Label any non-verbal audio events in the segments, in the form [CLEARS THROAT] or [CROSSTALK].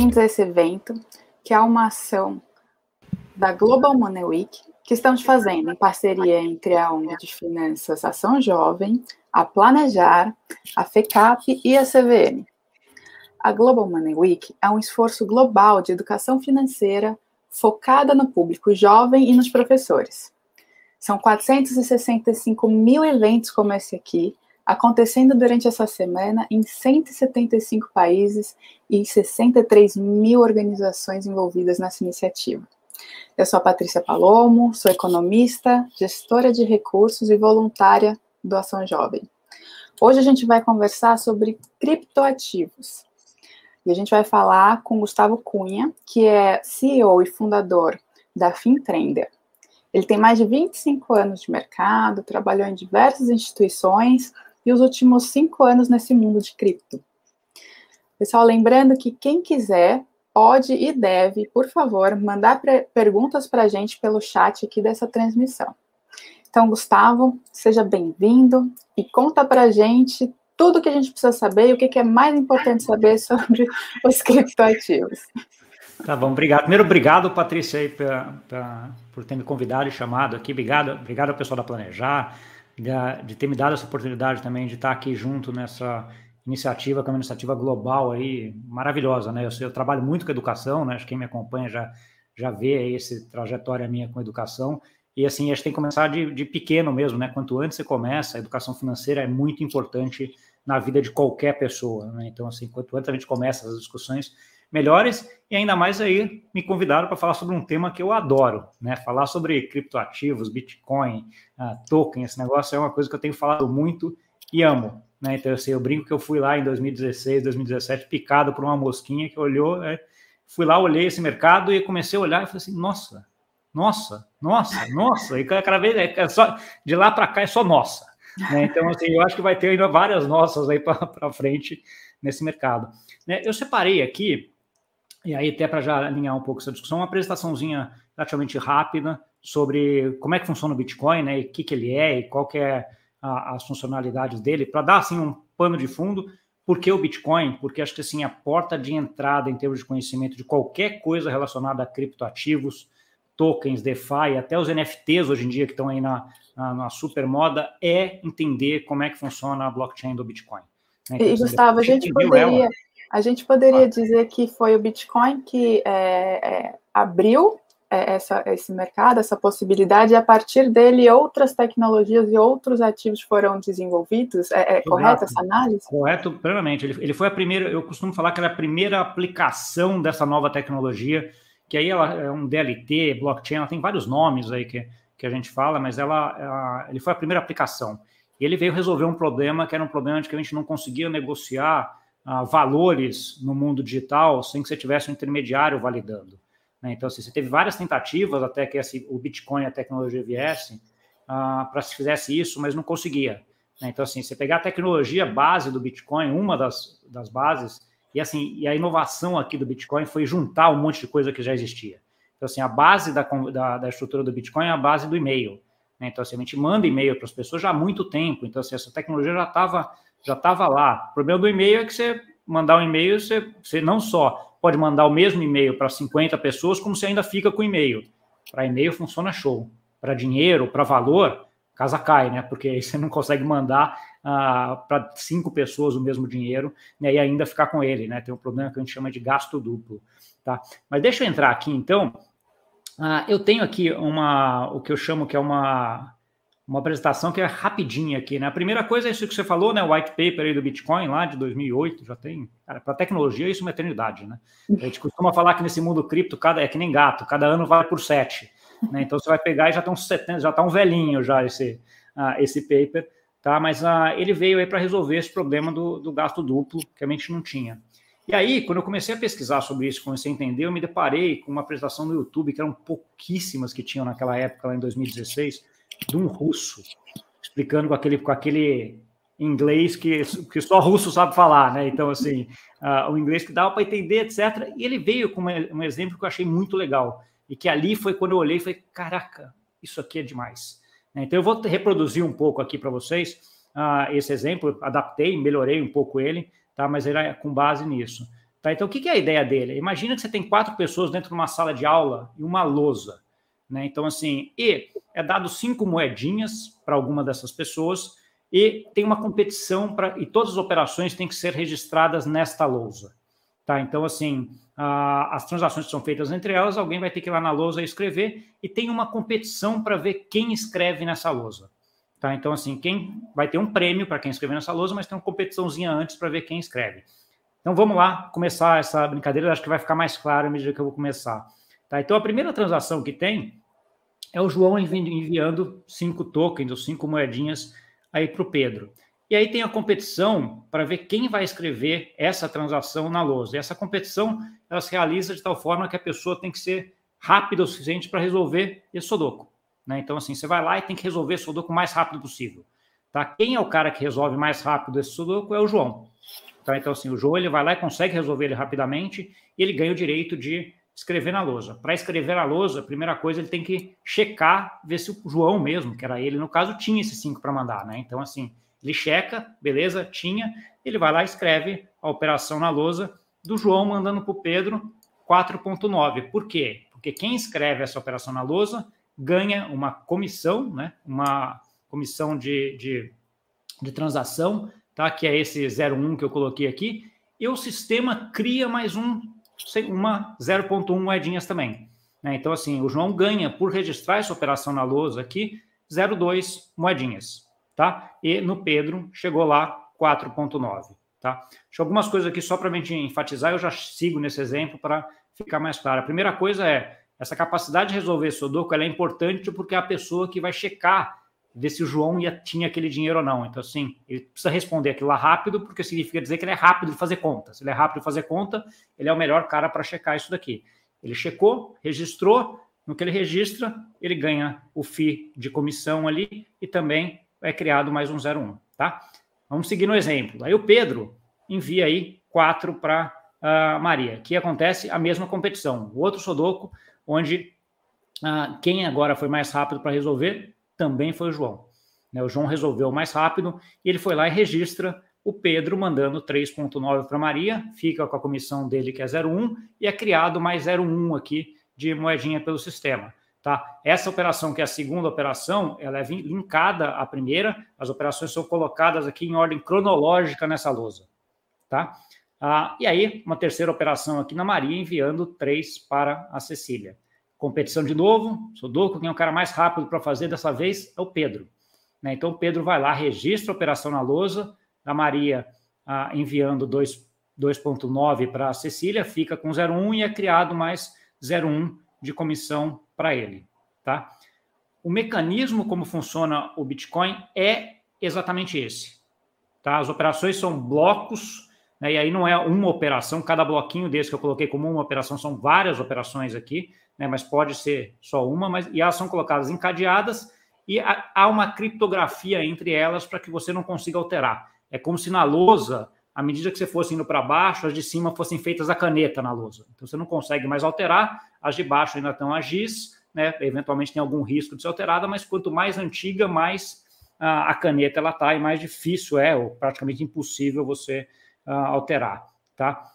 bem-vindos a esse evento, que é uma ação da Global Money Week, que estamos fazendo em parceria entre a ONG de Finanças Ação Jovem, a Planejar, a FECAP e a CVM. A Global Money Week é um esforço global de educação financeira focada no público jovem e nos professores. São 465 mil eventos como esse aqui, acontecendo durante essa semana em 175 países e 63 mil organizações envolvidas nessa iniciativa. Eu sou a Patrícia Palomo, sou economista, gestora de recursos e voluntária do Ação Jovem. Hoje a gente vai conversar sobre criptoativos. E a gente vai falar com Gustavo Cunha, que é CEO e fundador da FinTrender. Ele tem mais de 25 anos de mercado, trabalhou em diversas instituições os últimos cinco anos nesse mundo de cripto. Pessoal, lembrando que quem quiser pode e deve, por favor, mandar perguntas para a gente pelo chat aqui dessa transmissão. Então, Gustavo, seja bem-vindo e conta para a gente tudo o que a gente precisa saber e o que é mais importante saber sobre [LAUGHS] os criptoativos. Tá bom, obrigado. Primeiro, obrigado, Patrícia, aí, pra, pra, por ter me convidado e chamado aqui. Obrigado, obrigado ao pessoal da Planejar, de, ter me dado essa oportunidade também de estar aqui junto nessa iniciativa, que é uma iniciativa global aí, maravilhosa, né? Eu, eu trabalho muito com educação, né? Acho que quem me acompanha já, já vê aí essa trajetória minha com educação. E assim, a gente tem que começar de, de pequeno mesmo, né? Quanto antes você começa, a educação financeira é muito importante na vida de qualquer pessoa, né? Então, assim, quanto antes a gente começa as discussões melhores, e ainda mais aí me convidaram para falar sobre um tema que eu adoro, né? Falar sobre criptoativos, Bitcoin, uh, token, esse negócio é uma coisa que eu tenho falado muito e amo, né? Então, assim, eu brinco que eu fui lá em 2016, 2017, picado por uma mosquinha que olhou, né? fui lá, olhei esse mercado e comecei a olhar e falei assim, nossa, nossa, nossa, nossa, e cada vez é só de lá para cá é só nossa. Né? Então, assim, eu acho que vai ter ainda várias nossas aí para frente nesse mercado. Né? Eu separei aqui, e aí até para já alinhar um pouco essa discussão, uma apresentaçãozinha relativamente rápida sobre como é que funciona o Bitcoin, né? E o que, que ele é e qual que é a, as funcionalidades dele, para dar assim um pano de fundo. Por que o Bitcoin? Porque acho que assim a porta de entrada em termos de conhecimento de qualquer coisa relacionada a criptoativos, tokens, DeFi, até os NFTs hoje em dia que estão aí na, na, na super moda, é entender como é que funciona a blockchain do Bitcoin. Né? Então, e, Gustavo, a gente poderia, a gente poderia dizer que foi o Bitcoin que é, é, abriu é, essa, esse mercado, essa possibilidade, e a partir dele outras tecnologias e outros ativos foram desenvolvidos? É, é correta essa análise? Correto, plenamente. Ele, ele foi a primeira, eu costumo falar que era a primeira aplicação dessa nova tecnologia, que aí ela é um DLT, blockchain, ela tem vários nomes aí que, que a gente fala, mas ela, ela ele foi a primeira aplicação. E ele veio resolver um problema que era um problema de que a gente não conseguia negociar uh, valores no mundo digital sem que você tivesse um intermediário validando. Né? Então, assim, você teve várias tentativas até que assim, o Bitcoin, a tecnologia viesse uh, para se fizesse isso, mas não conseguia. Né? Então, assim, você pegar a tecnologia base do Bitcoin, uma das, das bases, e assim, e a inovação aqui do Bitcoin foi juntar um monte de coisa que já existia. Então, assim, a base da, da, da estrutura do Bitcoin é a base do e-mail. Né? Então, assim, a gente manda e-mail para as pessoas já há muito tempo. Então, assim, essa tecnologia já estava já tava lá. O problema do e-mail é que você mandar um e-mail, você, você não só pode mandar o mesmo e-mail para 50 pessoas, como você ainda fica com e-mail. Para e-mail funciona show. Para dinheiro, para valor, casa cai, né? Porque aí você não consegue mandar uh, para cinco pessoas o mesmo dinheiro né? e ainda ficar com ele, né? Tem um problema que a gente chama de gasto duplo, tá? Mas deixa eu entrar aqui, então. Uh, eu tenho aqui uma, o que eu chamo que é uma uma apresentação que é rapidinha aqui, né? A primeira coisa é isso que você falou, né? O white paper aí do Bitcoin lá de 2008, já tem. Para tecnologia, isso é uma eternidade, né? A gente costuma falar que nesse mundo cripto, cada, é que nem gato, cada ano vai por sete. Né? Então você vai pegar e já está uns 70, já está um velhinho já esse, uh, esse paper, tá? Mas uh, ele veio aí para resolver esse problema do, do gasto duplo que a gente não tinha. E aí, quando eu comecei a pesquisar sobre isso, comecei a entender, eu me deparei com uma apresentação no YouTube, que eram pouquíssimas que tinham naquela época, lá em 2016, de um russo, explicando com aquele, com aquele inglês que, que só russo sabe falar, né? Então, assim, uh, o inglês que dava para entender, etc. E ele veio com um exemplo que eu achei muito legal. E que ali foi quando eu olhei e falei: caraca, isso aqui é demais. Né? Então, eu vou reproduzir um pouco aqui para vocês uh, esse exemplo, adaptei, melhorei um pouco ele, tá? Mas era com base nisso. Tá? Então, o que é a ideia dele? Imagina que você tem quatro pessoas dentro de uma sala de aula e uma lousa. Né? Então, assim, e é dado cinco moedinhas para alguma dessas pessoas e tem uma competição para e todas as operações têm que ser registradas nesta lousa. Tá? Então, assim, a, as transações que são feitas entre elas, alguém vai ter que ir lá na lousa escrever e tem uma competição para ver quem escreve nessa lousa. Tá? Então, assim, quem vai ter um prêmio para quem escrever nessa lousa, mas tem uma competiçãozinha antes para ver quem escreve. Então, vamos lá começar essa brincadeira. Acho que vai ficar mais claro à medida que eu vou começar. Tá? Então, a primeira transação que tem é o João enviando cinco tokens, ou cinco moedinhas, aí para o Pedro. E aí tem a competição para ver quem vai escrever essa transação na lousa. E essa competição ela se realiza de tal forma que a pessoa tem que ser rápida o suficiente para resolver esse Sudoku. Né? Então, assim, você vai lá e tem que resolver esse Sudoku o mais rápido possível. Tá? Quem é o cara que resolve mais rápido esse Sudoku é o João. Tá? Então, assim, o João ele vai lá e consegue resolver ele rapidamente e ele ganha o direito de escrever na lousa. Para escrever na lousa, a primeira coisa ele tem que checar, ver se o João mesmo, que era ele no caso, tinha esses cinco para mandar, né? Então, assim, ele checa, beleza, tinha, ele vai lá e escreve a operação na lousa do João mandando para o Pedro 4.9. Por quê? Porque quem escreve essa operação na lousa ganha uma comissão, né? Uma comissão de, de, de transação, tá? Que é esse 01 que eu coloquei aqui, e o sistema cria mais um uma 0.1 moedinhas também. Né? Então, assim, o João ganha por registrar essa operação na lousa aqui 0,2 moedinhas, tá? E no Pedro chegou lá 4,9, tá? Deixa algumas coisas aqui só para a gente enfatizar, eu já sigo nesse exemplo para ficar mais claro. A primeira coisa é essa capacidade de resolver Sudoku ela é importante porque é a pessoa que vai checar ver se o João ia, tinha aquele dinheiro ou não. Então, assim, ele precisa responder aquilo lá rápido, porque significa dizer que ele é rápido de fazer conta. Se ele é rápido de fazer conta, ele é o melhor cara para checar isso daqui. Ele checou, registrou, no que ele registra, ele ganha o FII de comissão ali e também é criado mais um 01, tá? Vamos seguir no exemplo. Aí o Pedro envia aí quatro para a uh, Maria, que acontece a mesma competição. O outro Sodoco, onde uh, quem agora foi mais rápido para resolver também foi o João. Né? O João resolveu mais rápido e ele foi lá e registra o Pedro mandando 3.9 para Maria, fica com a comissão dele que é 0,1 e é criado mais 0,1 aqui de moedinha pelo sistema. Tá? Essa operação, que é a segunda operação, ela é linkada à primeira, as operações são colocadas aqui em ordem cronológica nessa lousa. Tá? Ah, e aí, uma terceira operação aqui na Maria, enviando 3 para a Cecília. Competição de novo, Sudoku, quem é o cara mais rápido para fazer dessa vez é o Pedro. Né? Então, o Pedro vai lá, registra a operação na lousa, a Maria ah, enviando 2,9 para a Cecília, fica com 0,1 e é criado mais 0,1 de comissão para ele. Tá? O mecanismo como funciona o Bitcoin é exatamente esse. Tá? As operações são blocos, né? e aí não é uma operação, cada bloquinho desse que eu coloquei como uma operação são várias operações aqui né, mas pode ser só uma, mas e elas são colocadas encadeadas e há uma criptografia entre elas para que você não consiga alterar. É como se na lousa, à medida que você fosse indo para baixo, as de cima fossem feitas a caneta na lousa. Então você não consegue mais alterar, as de baixo ainda estão a giz, né, eventualmente tem algum risco de ser alterada, mas quanto mais antiga, mais uh, a caneta ela está e mais difícil é, ou praticamente impossível você uh, alterar. Tá?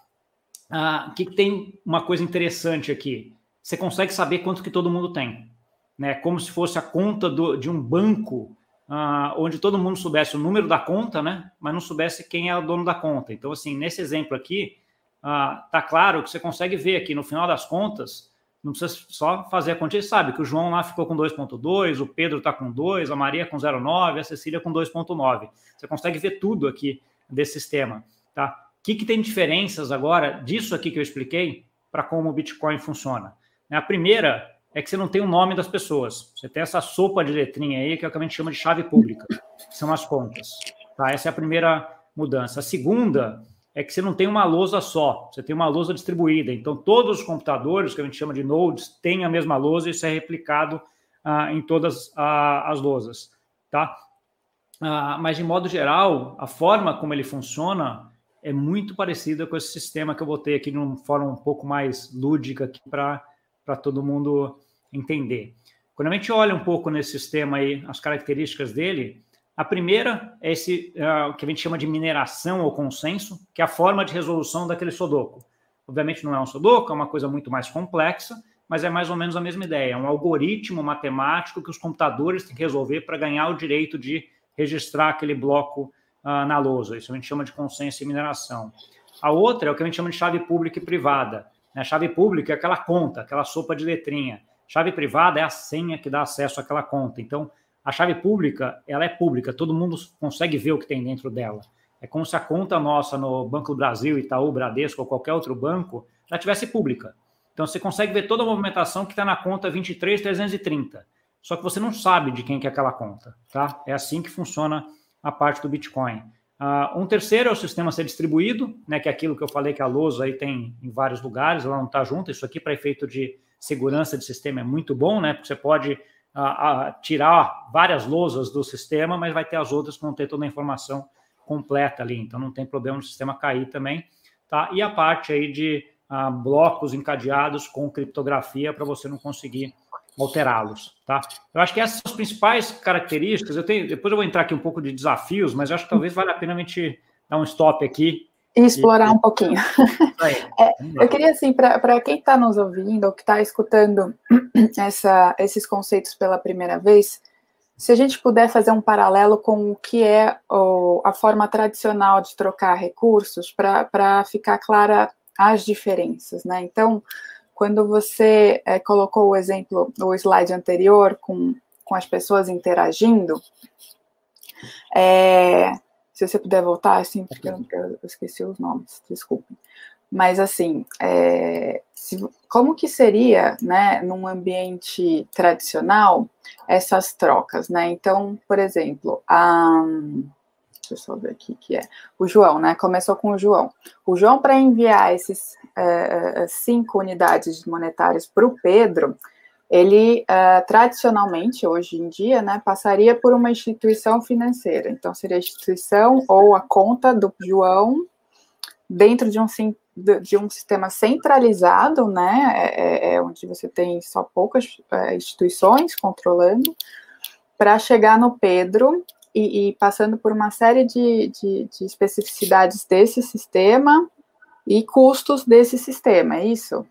Uh, que tem uma coisa interessante aqui você consegue saber quanto que todo mundo tem. Né? Como se fosse a conta do, de um banco, uh, onde todo mundo soubesse o número da conta, né? mas não soubesse quem é o dono da conta. Então, assim, nesse exemplo aqui, uh, tá claro que você consegue ver aqui no final das contas, não precisa só fazer a conta, você sabe que o João lá ficou com 2.2, o Pedro está com 2, a Maria com 0,9, a Cecília com 2.9. Você consegue ver tudo aqui desse sistema. Tá? O que, que tem diferenças agora disso aqui que eu expliquei para como o Bitcoin funciona? A primeira é que você não tem o nome das pessoas. Você tem essa sopa de letrinha aí, que é o que a gente chama de chave pública, que são as contas. Tá? Essa é a primeira mudança. A segunda é que você não tem uma lousa só, você tem uma lousa distribuída. Então, todos os computadores, que a gente chama de nodes, têm a mesma lousa e isso é replicado ah, em todas ah, as lousas. Tá? Ah, mas, de modo geral, a forma como ele funciona é muito parecida com esse sistema que eu botei aqui de uma forma um pouco mais lúdica para para todo mundo entender. Quando a gente olha um pouco nesse sistema aí, as características dele, a primeira é esse uh, que a gente chama de mineração ou consenso, que é a forma de resolução daquele Sudoku. Obviamente não é um sudoku, é uma coisa muito mais complexa, mas é mais ou menos a mesma ideia. É um algoritmo matemático que os computadores têm que resolver para ganhar o direito de registrar aquele bloco uh, na lousa. Isso a gente chama de consenso e mineração. A outra é o que a gente chama de chave pública e privada. Né? Chave pública é aquela conta, aquela sopa de letrinha. Chave privada é a senha que dá acesso àquela conta. Então, a chave pública, ela é pública, todo mundo consegue ver o que tem dentro dela. É como se a conta nossa no Banco do Brasil, Itaú, Bradesco ou qualquer outro banco, ela tivesse pública. Então você consegue ver toda a movimentação que está na conta 23330. Só que você não sabe de quem que é aquela conta, tá? É assim que funciona a parte do Bitcoin. Uh, um terceiro é o sistema ser distribuído, né, que é aquilo que eu falei que a lousa aí tem em vários lugares, ela não está junta. Isso aqui, para efeito de segurança de sistema, é muito bom, né? Porque você pode uh, uh, tirar várias lousas do sistema, mas vai ter as outras que vão ter toda a informação completa ali. Então não tem problema o sistema cair também. Tá? E a parte aí de blocos encadeados com criptografia para você não conseguir alterá-los, tá? Eu acho que essas são as principais características. Eu tenho, depois eu vou entrar aqui um pouco de desafios, mas eu acho que talvez valha a pena a gente dar um stop aqui e explorar e... um pouquinho. [LAUGHS] [LAUGHS] É, eu queria assim para quem está nos ouvindo ou que está escutando [CLEARS THROAT] essa, esses conceitos pela primeira vez, se a gente puder fazer um paralelo com o que é o, a forma tradicional de trocar recursos para ficar clara as diferenças, né? Então, quando você é, colocou o exemplo, o slide anterior, com, com as pessoas interagindo, é, se você puder voltar, assim, porque eu, eu esqueci os nomes, desculpe. Mas, assim, é, se, como que seria, né, num ambiente tradicional, essas trocas, né? Então, por exemplo, a Deixa eu só ver aqui que é. O João, né? Começou com o João. O João, para enviar esses é, cinco unidades monetárias para o Pedro, ele é, tradicionalmente, hoje em dia, né, passaria por uma instituição financeira. Então, seria a instituição ou a conta do João dentro de um, de um sistema centralizado, né, é, é, é onde você tem só poucas é, instituições controlando, para chegar no Pedro e, e passando por uma série de, de, de, especificidades desse sistema e custos desse sistema, é isso?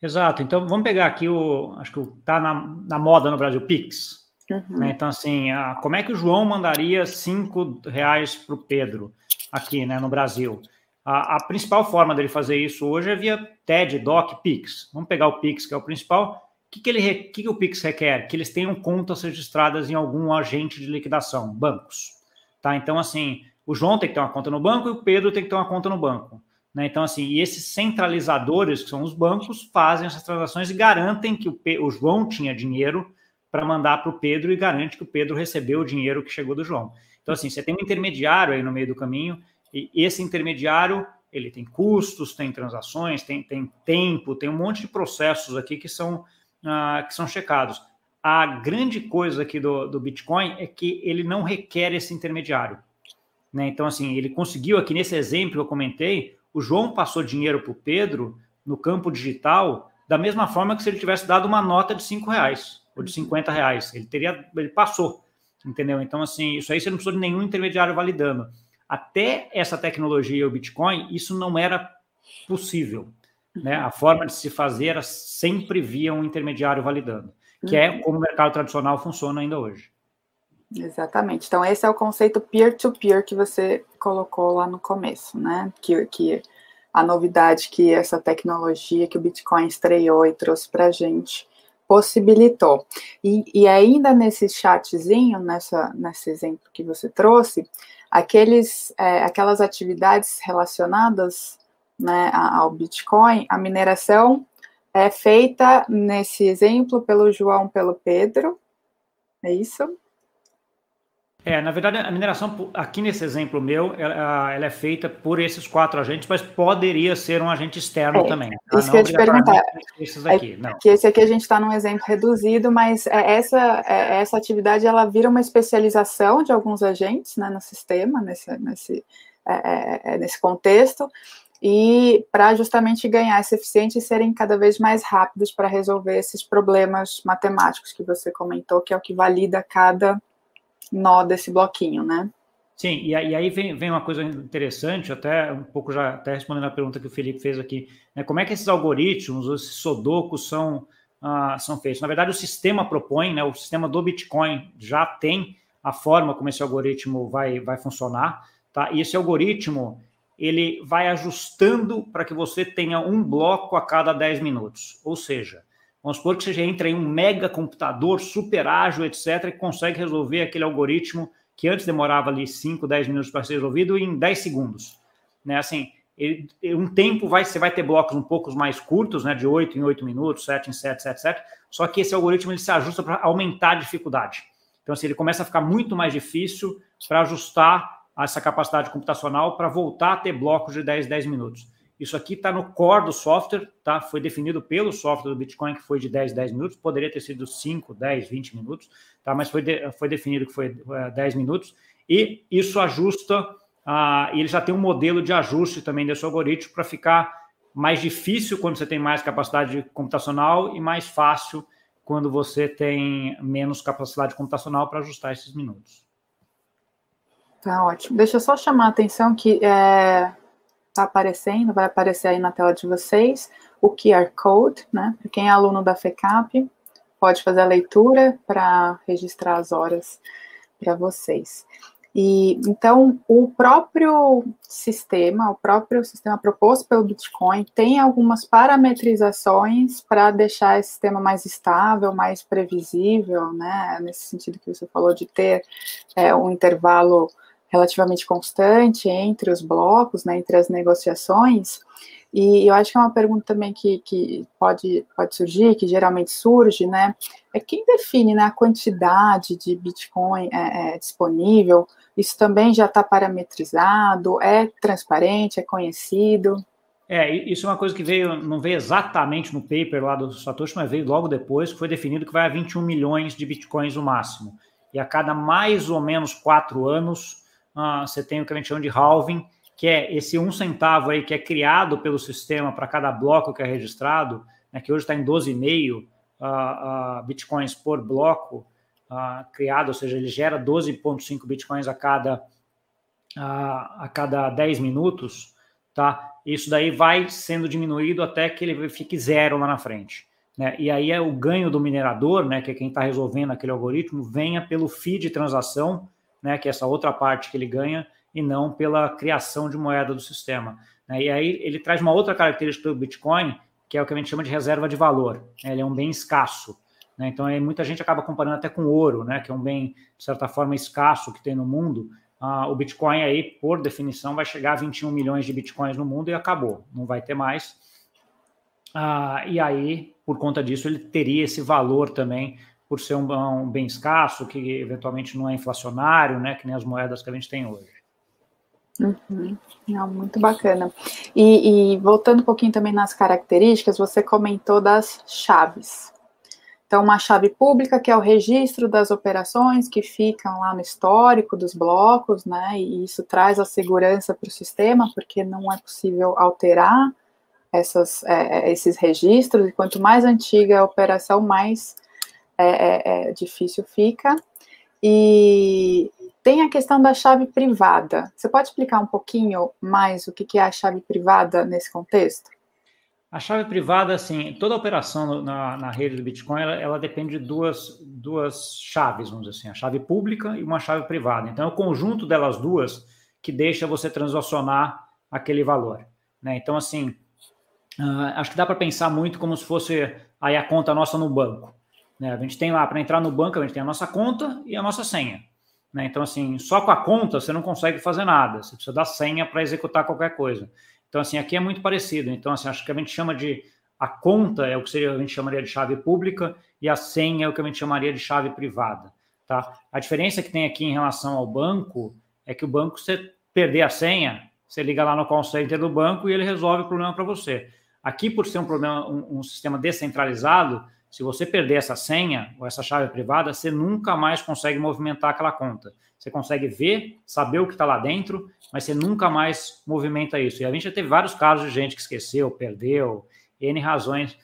Exato. Então, vamos pegar aqui o. Acho que está na, na moda no Brasil, Pix. Uhum. Né? Então, assim, a, como é que o João mandaria cinco reais para o Pedro aqui né, no Brasil? A, a, principal forma dele fazer isso hoje é via TED, DOC, Pix. Vamos pegar o Pix, que é o principal que, que, ele, que, que o Pix requer? Que eles tenham contas registradas em algum agente de liquidação, bancos. Tá? Então, assim, o João tem que ter uma conta no banco e o Pedro tem que ter uma conta no banco. Né? Então, assim, e esses centralizadores, que são os bancos, fazem essas transações e garantem que o, o João tinha dinheiro para mandar para o Pedro e garante que o Pedro recebeu o dinheiro que chegou do João. Então, assim, você tem um intermediário aí no meio do caminho, e esse intermediário ele tem custos, tem transações, tem, tem tempo, tem um monte de processos aqui que são uh, que são checados. A grande coisa aqui do, do Bitcoin é que ele não requer esse intermediário. Né? Então, assim, ele conseguiu aqui nesse exemplo que eu comentei, o João passou dinheiro para o Pedro no campo digital da mesma forma que se ele tivesse dado uma nota de cinco reais ou de 50 reais. Ele teria, ele passou, entendeu? Então, assim, isso aí você não precisou de nenhum intermediário validando. Até essa tecnologia, o Bitcoin, isso não era possível. Né? A forma de se fazer era sempre via um intermediário validando, que é uhum. como o mercado tradicional funciona ainda hoje. Exatamente. Então, esse é o conceito peer-to-peer -peer que você colocou lá no começo, né? Que, que a novidade que essa tecnologia que o Bitcoin estreou e trouxe para a gente possibilitou. E, e, ainda nesse chatzinho, nessa, nesse exemplo que você trouxe, aqueles, é, aquelas atividades relacionadas né, ao Bitcoin, a mineração é feita, nesse exemplo, pelo João, pelo Pedro, é isso? É, na verdade, a mineração, aqui nesse exemplo meu, ela, ela, é feita por esses quatro agentes, mas poderia ser um agente externo é, também. Tá? Isso que eu te perguntar. Esses aqui, é, Que esse aqui a gente está num exemplo reduzido, mas é, essa, é, essa atividade ela vira uma especialização de alguns agentes né, no sistema, nesse, nesse, é, nesse contexto, e para justamente ganhar essa eficiência e serem cada vez mais rápidos para resolver esses problemas matemáticos que você comentou, que é o que valida cada nó desse bloquinho, né? Sim, e, aí vem, vem uma coisa interessante, até um pouco já até respondendo a pergunta que o Felipe fez aqui, né? como é que esses algoritmos, esses sodocos são, ah, são feitos? Na verdade, o sistema propõe, né, o sistema do Bitcoin já tem a forma como esse algoritmo vai, vai funcionar, tá? E esse algoritmo, ele vai ajustando para que você tenha um bloco a cada 10 minutos, ou seja, vamos supor que você entra em um mega computador super ágil, etc., que consegue resolver aquele algoritmo que antes demorava ali 5, 10 minutos para ser resolvido em 10 segundos. Né? Assim, ele, um tempo vai, você vai ter blocos um pouco mais curtos, né, de 8 em 8 minutos, 7 em 7, 7, 7, só que esse algoritmo ele se ajusta para aumentar a dificuldade. Então, assim, ele começa a ficar muito mais difícil para ajustar essa capacidade computacional para voltar a ter blocos de 10, 10 minutos. Isso aqui está no core do software, tá? Foi definido pelo software do Bitcoin que foi de 10, 10 minutos, poderia ter sido 5, 10, 20 minutos, tá? Mas foi, de, foi definido que foi 10 é, minutos, e isso ajusta, e ele já tem um modelo de ajuste também desse algoritmo para ficar mais difícil quando você tem mais capacidade computacional e mais fácil quando você tem menos capacidade computacional para ajustar esses minutos. Tá ótimo. Deixa eu só chamar a atenção que é, está aparecendo, vai aparecer aí na tela de vocês, o QR Code, né? Quem é aluno da FECAP, pode fazer a leitura para registrar as horas para vocês. E então o próprio sistema, o próprio sistema proposto pelo Bitcoin tem algumas parametrizações para deixar esse sistema mais estável, mais previsível, né? Nesse sentido que você falou de ter é, um intervalo relativamente constante entre os blocos, né, entre as negociações. E eu acho que é uma pergunta também que, que pode, pode surgir, que geralmente surge, né? É quem define né, a quantidade de Bitcoin é, é, disponível? Isso também já está parametrizado? É transparente? É conhecido? É, isso é uma coisa que veio, não veio exatamente no paper lá do Satoshi, mas veio logo depois, que foi definido que vai a 21 milhões de bitcoins no máximo. E a cada mais ou menos quatro anos, uh, você tem o que a gente chama de halving, que é esse um centavo aí que é criado pelo sistema para cada bloco que é registrado, né, que hoje está em 12,5 uh, uh, bitcoins por bloco uh, criado, ou seja, ele gera 12,5 bitcoins a cada, a cada 10 minutos, tá? Isso daí vai sendo diminuído até que ele fique zero lá na frente. Né? E aí é o ganho do minerador, né, que é quem está resolvendo aquele algoritmo, venha pelo fee de transação né, que é essa outra parte que ele ganha, e não pela criação de moeda do sistema. Né? E aí ele traz uma outra característica do Bitcoin, que é o que a gente chama de reserva de valor. Né? Ele é um bem escasso. Né? Então, aí, muita gente acaba comparando até com ouro, né? que é um bem, de certa forma, escasso que tem no mundo. Ah, o Bitcoin, aí, por definição, vai chegar a 21 milhões de Bitcoins no mundo e acabou, não vai ter mais. Ah, e aí, por conta disso, ele teria esse valor também por ser um, um, bem escasso, que eventualmente não é inflacionário, né, que nem as moedas que a gente tem hoje. Uhum. Não, muito bacana. E, e, voltando um pouquinho também nas características, você comentou das chaves. Então, uma chave pública, que é o registro das operações que ficam lá no histórico dos blocos, né? E isso traz a segurança para o sistema, porque não é possível alterar essas, é, é esses registros, e quanto mais antiga a operação, mais é, é, é, difícil fica. E tem a questão da chave privada. Você pode explicar um pouquinho mais o que é a chave privada nesse contexto? A chave privada, assim, toda operação na, na rede do Bitcoin, ela, ela, depende de duas, duas chaves, vamos dizer assim, a chave pública e uma chave privada. Então, é o conjunto delas duas que deixa você transacionar aquele valor. Né? Então, assim, uh, acho que dá para pensar muito como se fosse aí a conta nossa no banco. Né? A gente tem lá, para entrar no banco, a gente tem a nossa conta e a nossa senha. Né? Então, assim, só com a conta você não consegue fazer nada. Você precisa da senha para executar qualquer coisa. Então, assim, aqui é muito parecido. Então, assim, acho que a gente chama de a conta é o que seria, a gente chamaria de chave pública e a senha é o que a gente chamaria de chave privada. Tá? A diferença que tem aqui em relação ao banco é que o banco, você perder a senha, você liga lá no call center do banco e ele resolve o problema para você. Aqui, por ser um problema, um, um sistema descentralizado, se você perder essa senha ou essa chave privada, você nunca mais consegue movimentar aquela conta. Você consegue ver, saber o que está lá dentro, mas você nunca mais movimenta isso. E a gente já teve vários casos de gente que esqueceu, perdeu, N razões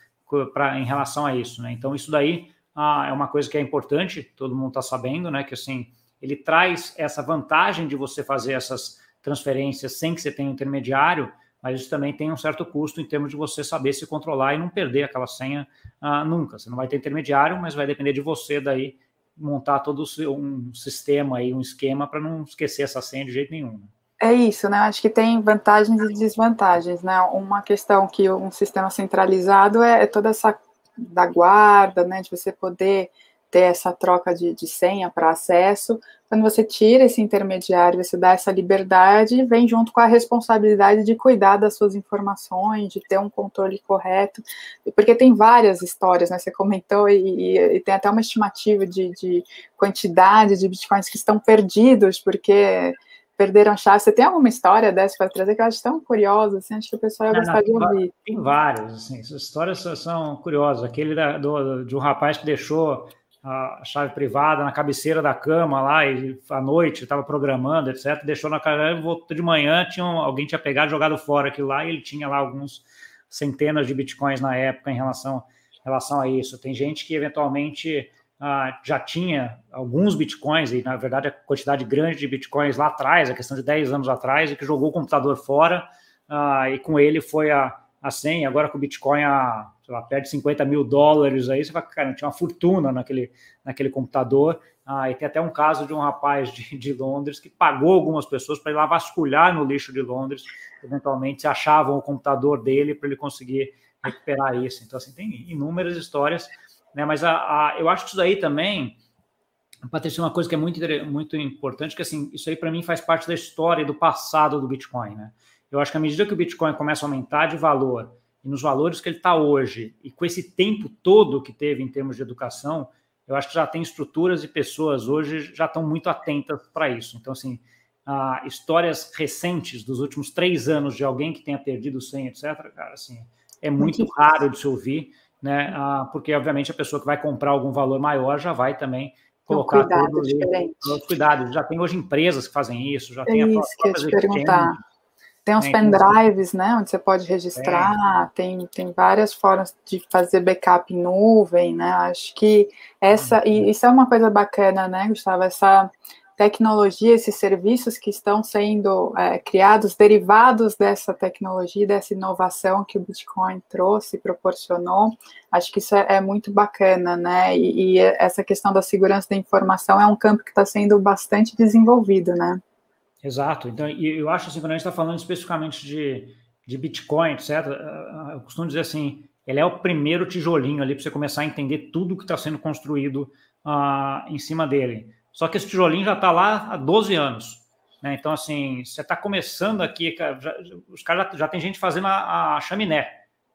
pra, em relação a isso. Né? Então, isso daí ah, é uma coisa que é importante, todo mundo está sabendo, né? Que assim, ele traz essa vantagem de você fazer essas transferências sem que você tenha um intermediário, mas isso também tem um certo custo em termos de você saber se controlar e não perder aquela senha ah, nunca. Você não vai ter intermediário, mas vai depender de você daí montar todo um sistema aí, um esquema para não esquecer essa senha de jeito nenhum. Né? É isso, né? Acho que tem vantagens e desvantagens, né? Uma questão que um sistema centralizado é, é toda essa da guarda, né? De você poder ter essa troca de, de senha para acesso. Quando você tira esse intermediário, você dá essa liberdade, vem junto com a responsabilidade de cuidar das suas informações, de ter um controle correto, porque tem várias histórias, né? Você comentou, e, e tem até uma estimativa de, de quantidade de bitcoins que estão perdidos, porque perderam chave. Você tem alguma história dessa para trazer que eu acho tão curiosa, assim, acho que o pessoal ia gostar de ouvir. Tem vários, assim, essas histórias são curiosas. Aquele da, do, de um rapaz que deixou a chave privada na cabeceira da cama lá e à noite estava programando, etc. Deixou na cara, voltou de manhã, tinha um, alguém tinha pegado, jogado fora aquilo lá e ele tinha lá alguns centenas de bitcoins na época em relação, relação a isso. Tem gente que eventualmente ah, já tinha alguns bitcoins e na verdade a quantidade grande de bitcoins lá atrás, a questão de 10 anos atrás, e que jogou o computador fora ah, e com ele foi a, a senha. Agora com o bitcoin a lá, perto de 50 mil dólares aí, você vai, cara, tinha uma fortuna naquele, naquele computador. Ah, e tem até um caso de um rapaz de, de Londres que pagou algumas pessoas para ir lá vasculhar no lixo de Londres, eventualmente achavam o computador dele para ele conseguir recuperar isso. Então, assim, tem inúmeras histórias, né? Mas a, a eu acho que isso daí também, Patrícia, uma coisa que é muito, muito importante, que assim, isso aí para mim faz parte da história do passado do Bitcoin, né? Eu acho que à medida que o Bitcoin começa a aumentar de valor e nos valores que ele está hoje, e com esse tempo todo que teve em termos de educação, eu acho que já tem estruturas e pessoas hoje já estão muito atentas para isso. Então, assim, histórias recentes dos últimos três anos de alguém que tenha perdido 100, etc., cara, assim, é muito raro de se ouvir, né? Ah, porque, obviamente, a pessoa que vai comprar algum valor maior já vai também colocar cuidado todo cuidado. Já tem hoje empresas que fazem isso, já é tem a própria que eu te perguntar. Tem uns pendrives, né, onde você pode registrar, é. tem, tem várias formas de fazer backup em nuvem, né, acho que essa, e uhum. isso é uma coisa bacana, né, Gustavo, essa tecnologia, esses serviços que estão sendo é, criados, derivados dessa tecnologia, dessa inovação que o Bitcoin trouxe, proporcionou, acho que isso é, é muito bacana, né, e, e essa questão da segurança da informação é um campo que está sendo bastante desenvolvido, né. Exato. Então, eu acho assim, quando a gente está falando especificamente de, de Bitcoin, etc., eu costumo dizer assim, ele é o primeiro tijolinho ali para você começar a entender tudo que está sendo construído uh, em cima dele. Só que esse tijolinho já está lá há 12 anos. Né? Então, assim, você está começando aqui, já, os caras já, já, tem gente fazendo a, a chaminé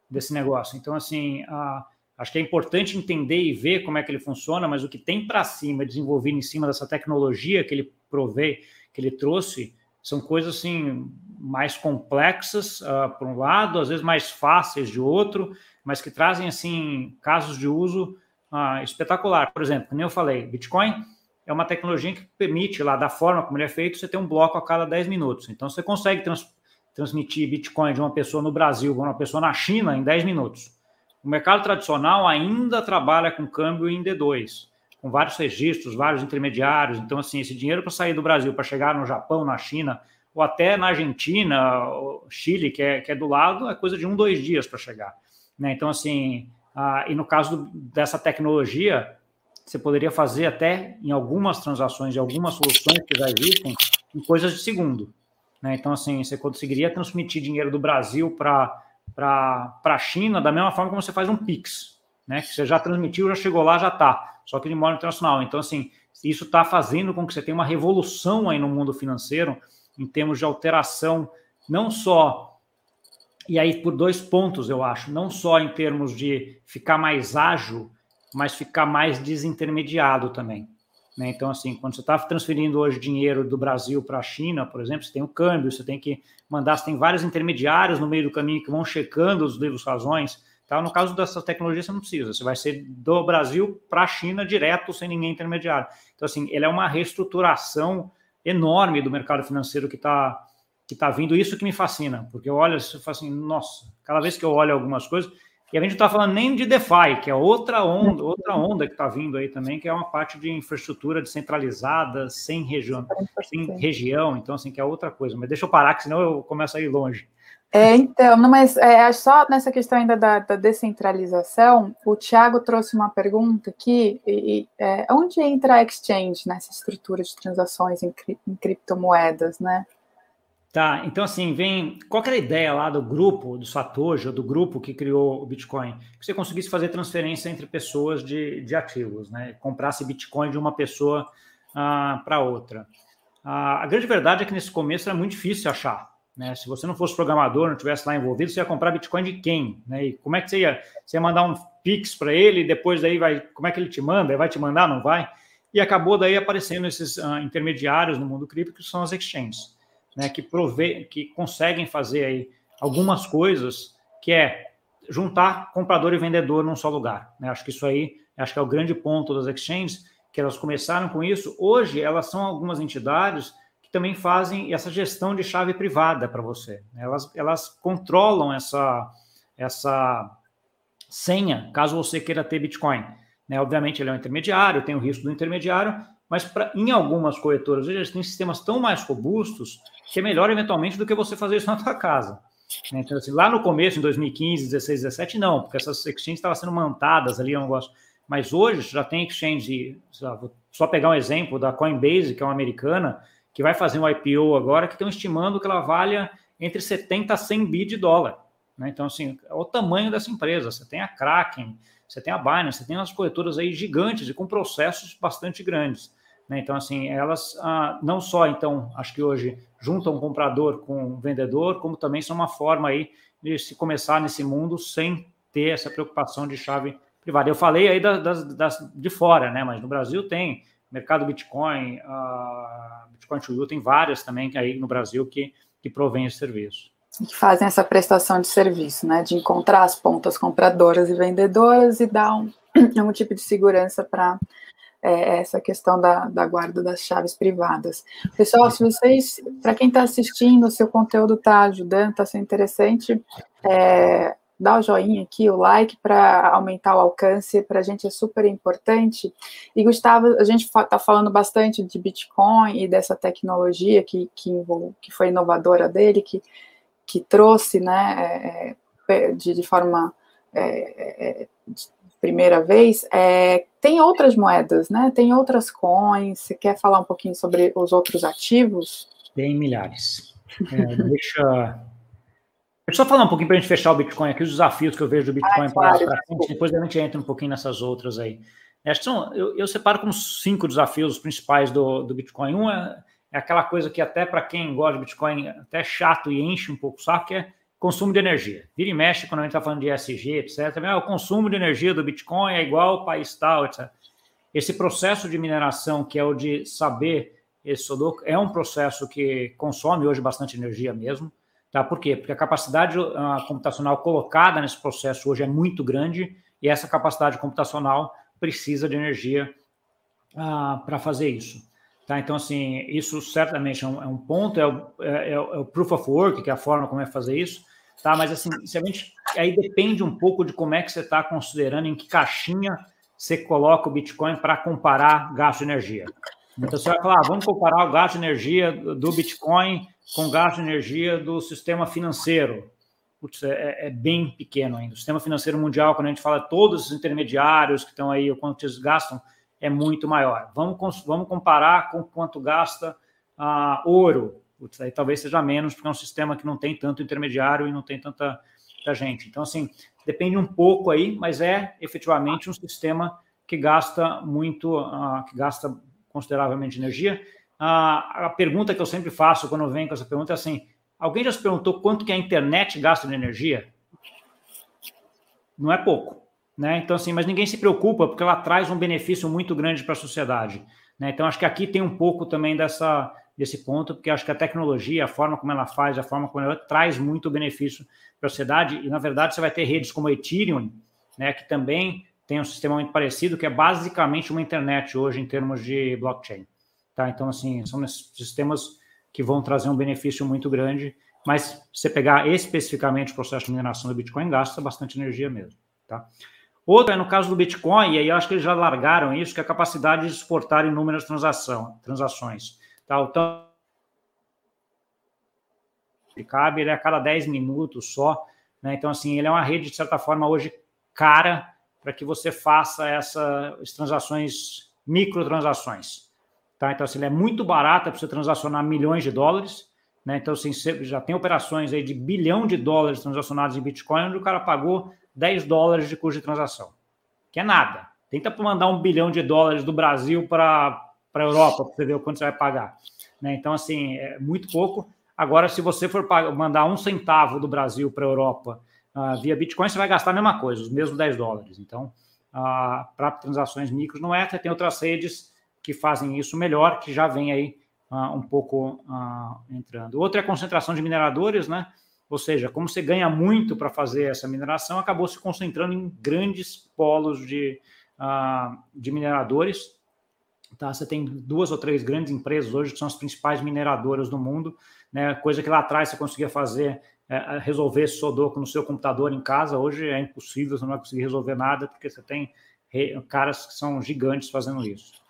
desse negócio. Então, assim, uh, acho que é importante entender e ver como é que ele funciona, mas o que tem para cima, desenvolvido em cima dessa tecnologia que ele provê, que ele trouxe são coisas assim mais complexas uh, por um lado, às vezes mais fáceis de outro, mas que trazem assim casos de uso uh, espetacular. Por exemplo, como eu falei, Bitcoin é uma tecnologia que permite lá da forma como ele é feito, você ter um bloco a cada 10 minutos. Então você consegue trans transmitir Bitcoin de uma pessoa no Brasil para uma pessoa na China em 10 minutos. O mercado tradicional ainda trabalha com câmbio em D2 com vários registros, vários intermediários. Então, assim, esse dinheiro para sair do Brasil, para chegar no Japão, na China, ou até na Argentina, Chile, que é, que é do lado, é coisa de um, dois dias para chegar. Né? Então, assim, ah, e no caso do, dessa tecnologia, você poderia fazer até em algumas transações, em algumas soluções que já existem, em coisas de segundo. Né? Então, assim, você conseguiria transmitir dinheiro do Brasil para a China da mesma forma como você faz um PIX, né? que você já transmitiu, já chegou lá, já está só que de modo internacional. Então, assim, isso está fazendo com que você tenha uma revolução aí no mundo financeiro em termos de alteração, não só, e aí por dois pontos, eu acho, não só em termos de ficar mais ágil, mas ficar mais desintermediado também. Né? Então, assim, quando você está transferindo hoje dinheiro do Brasil para a China, por exemplo, você tem o câmbio, você tem que mandar, você tem vários intermediários no meio do caminho que vão checando os livros razões, Tá? No caso dessa tecnologia, você não precisa. Você vai ser do Brasil para a China direto, sem ninguém intermediário. Então, assim, ele é uma reestruturação enorme do mercado financeiro que está que tá vindo. Isso que me fascina, porque eu olho e falo assim, nossa, cada vez que eu olho algumas coisas, E a gente não está falando nem de DeFi, que é outra onda, outra onda que está vindo aí também, que é uma parte de infraestrutura descentralizada, sem região, sem região, então assim, que é outra coisa. Mas deixa eu parar, que senão eu começo a ir longe. É, então, não, mas é, só nessa questão ainda da, da, descentralização, o Thiago trouxe uma pergunta aqui, e, é, onde entra a exchange nessa estrutura de transações em, em criptomoedas, né? Tá, então assim, vem. Qual era a ideia lá do grupo, do Satoshi, ou do grupo que criou o Bitcoin? Que você conseguisse fazer transferência entre pessoas de, de ativos, né? Comprasse Bitcoin de uma pessoa ah, para outra. Ah, a grande verdade é que nesse começo era muito difícil achar. Né? Se você não fosse programador, não tivesse lá envolvido, você ia comprar Bitcoin de quem? Né? E como é que você ia? Você ia mandar um Pix para ele e depois daí vai. Como é que ele te manda? Vai te mandar, não vai? E acabou daí aparecendo esses uh, intermediários no mundo cripto, que são as exchanges né, que, prove, que conseguem fazer aí algumas coisas, que é juntar comprador e vendedor num só lugar. Né? Acho que isso aí acho que é o grande ponto das exchanges, que elas começaram com isso. Hoje, elas são algumas entidades também fazem essa gestão de chave privada para você. Elas, elas controlam essa, essa senha, caso você queira ter Bitcoin. Né? Obviamente, ele é um intermediário, tem o risco do intermediário, mas pra, em algumas corretoras, eles têm sistemas tão mais robustos que é melhor eventualmente do que você fazer isso [LAUGHS] na sua casa. Né? Então, assim, lá no começo, em 2015, 16, 17, não, porque essas exchanges estavam sendo montadas ali, é um negócio. Mas hoje já tem exchange, vou só pegar um exemplo da Coinbase, que é uma americana, que vai fazer um IPO agora, que estão estimando que ela valha entre 70 a 100 bi de dólar. Né? Então, assim, é o tamanho dessa empresa. Você tem a Kraken, você tem a Binance, você tem umas corretoras aí gigantes e com processos bastante grandes. Né? Então, assim, elas ah, não só, então, acho que hoje juntam comprador com vendedor, como também são uma forma aí de se começar nesse mundo sem ter essa preocupação de chave privada. Eu falei aí das, das, das de fora, né? Mas no Brasil tem mercado Bitcoin, uh, Bitcoin to You, tem várias também aí no Brasil que, que provém esse serviço. Que fazem essa prestação de serviço, né? De encontrar as pontas compradoras e vendedoras e dar um, [CLEARS THROAT] um tipo de segurança para é, essa questão da, da guarda das chaves privadas. Pessoal, se vocês, para quem está assistindo, o seu conteúdo está ajudando, está sendo interessante, é, dá o joinha aqui, o like para aumentar o alcance, para a gente é super importante. E Gustavo, a gente está falando bastante de Bitcoin e dessa tecnologia que, que, que foi inovadora dele, que, que trouxe, né, é, é de, de forma é, é primeira vez, tem outras moedas, né? Tem outras coins. Você quer falar um pouquinho sobre os outros ativos? Tem milhares. Deixa. Deixa eu só falar um pouquinho para a gente fechar o Bitcoin aqui, os desafios que eu vejo do Bitcoin ah, para frente, depois a gente entra um pouquinho nessas outras aí. São, eu, eu separo como cinco desafios principais do, do Bitcoin. Um é, é aquela coisa que até para quem gosta de Bitcoin, até chato e enche um pouco o saco, que é consumo de energia. Vira e mexe quando a gente está falando de ESG, etc. Ah, o consumo de energia do Bitcoin é igual ao país tal, etc. Esse processo de mineração, que é o de saber esse Sudoku, é um processo que consome hoje bastante energia mesmo. Tá? Por quê? Porque a capacidade uh, computacional colocada nesse processo hoje é muito grande e essa capacidade computacional precisa de energia uh, para fazer isso. Tá? Então, assim, isso certamente é um, é um ponto, é o, é, é o, Proof of Work, que é a forma como é fazer isso, tá? Mas, assim, se a gente, aí depende um pouco de como é que você está considerando, em que caixinha você coloca o Bitcoin para comparar gasto de energia. Então, você vai falar, ah, vamos comparar o gasto de energia do Bitcoin com gasto de energia do sistema financeiro. Putz, é, é, bem pequeno ainda. O sistema financeiro mundial, quando a gente fala todos os intermediários que estão aí, o quanto eles gastam, é muito maior. Vamos, vamos comparar com quanto gasta a uh, ouro. Putz, aí talvez seja menos, porque é um sistema que não tem tanto intermediário e não tem tanta, tanta gente. Então, assim, depende um pouco aí, mas é efetivamente um sistema que gasta muito, uh, que gasta consideravelmente energia. A pergunta que eu sempre faço quando vem com essa pergunta é assim: alguém já se perguntou quanto que a internet gasta de energia? Não é pouco. Né? Então, assim, mas ninguém se preocupa porque ela traz um benefício muito grande para a sociedade. Né? Então, acho que aqui tem um pouco também dessa, desse ponto, porque acho que a tecnologia, a forma como ela faz, a forma como ela traz muito benefício para a sociedade. E, na verdade, você vai ter redes como a Ethereum, né, que também tem um sistema muito parecido, que é basicamente uma internet hoje em termos de blockchain. Tá? Então, assim, são sistemas que vão trazer um benefício muito grande, mas se você pegar especificamente o processo de mineração do Bitcoin, gasta bastante energia mesmo. Tá? Outro é no caso do Bitcoin, e aí eu acho que eles já largaram isso, que é a capacidade de exportar inúmeras transação, transações. Tá? Então, cabe ele é a cada 10 minutos só. Né? Então, assim, ele é uma rede, de certa forma, hoje cara para que você faça essas transações, microtransações. Tá? Então, assim, ele é muito barato para você transacionar milhões de dólares. Né? Então, assim, já tem operações aí de bilhão de dólares transacionados em Bitcoin, onde o cara pagou 10 dólares de custo de transação, que é nada. Tenta mandar um bilhão de dólares do Brasil para a Europa, para você ver o quanto você vai pagar. Né? Então, assim, é muito pouco. Agora, se você for mandar um centavo do Brasil para a Europa uh, via Bitcoin, você vai gastar a mesma coisa, os mesmos 10 dólares. Então, uh, para transações micros não é, tem outras redes que fazem isso melhor, que já vem aí uh, um pouco entrando. Outra é a concentração de mineradores, né? Ou seja, como você ganha muito para fazer essa mineração, acabou se concentrando em grandes polos de, uh, de mineradores. Tá? Você tem duas ou três grandes empresas hoje que são as principais mineradoras do mundo, né? coisa que lá atrás você conseguia fazer, é, resolver esse Sudoku no seu computador em casa, hoje é impossível, você não vai conseguir resolver nada, porque você tem caras que são gigantes fazendo isso.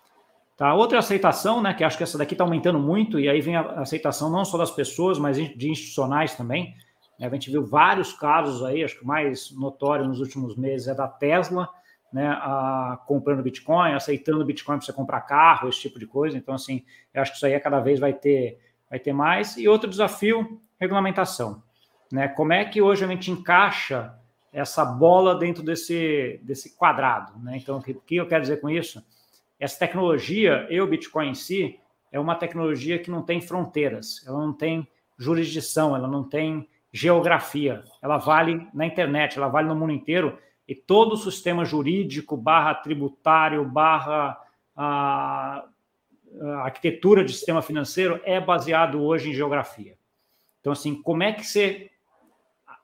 Tá? Outra aceitação, né, que acho que essa daqui está aumentando muito, e aí vem a aceitação não só das pessoas, mas de institucionais também. Né? A gente viu vários casos aí, acho que o mais notório nos últimos meses é da Tesla, né, a, comprando Bitcoin, aceitando Bitcoin para você comprar carro, esse tipo de coisa. Então, assim, eu acho que isso aí cada vez vai ter, vai ter mais. E outro desafio, regulamentação. Né? Como é que hoje a gente encaixa essa bola dentro desse, desse quadrado? Né? Então, o que, que eu quero dizer com isso? Essa tecnologia, e o Bitcoin em si, é uma tecnologia que não tem fronteiras, ela não tem jurisdição, ela não tem geografia, ela vale na internet, ela vale no mundo inteiro, e todo o sistema jurídico, barra tributário, barra a, a arquitetura de sistema financeiro é baseado hoje em geografia. Então, assim, como é que você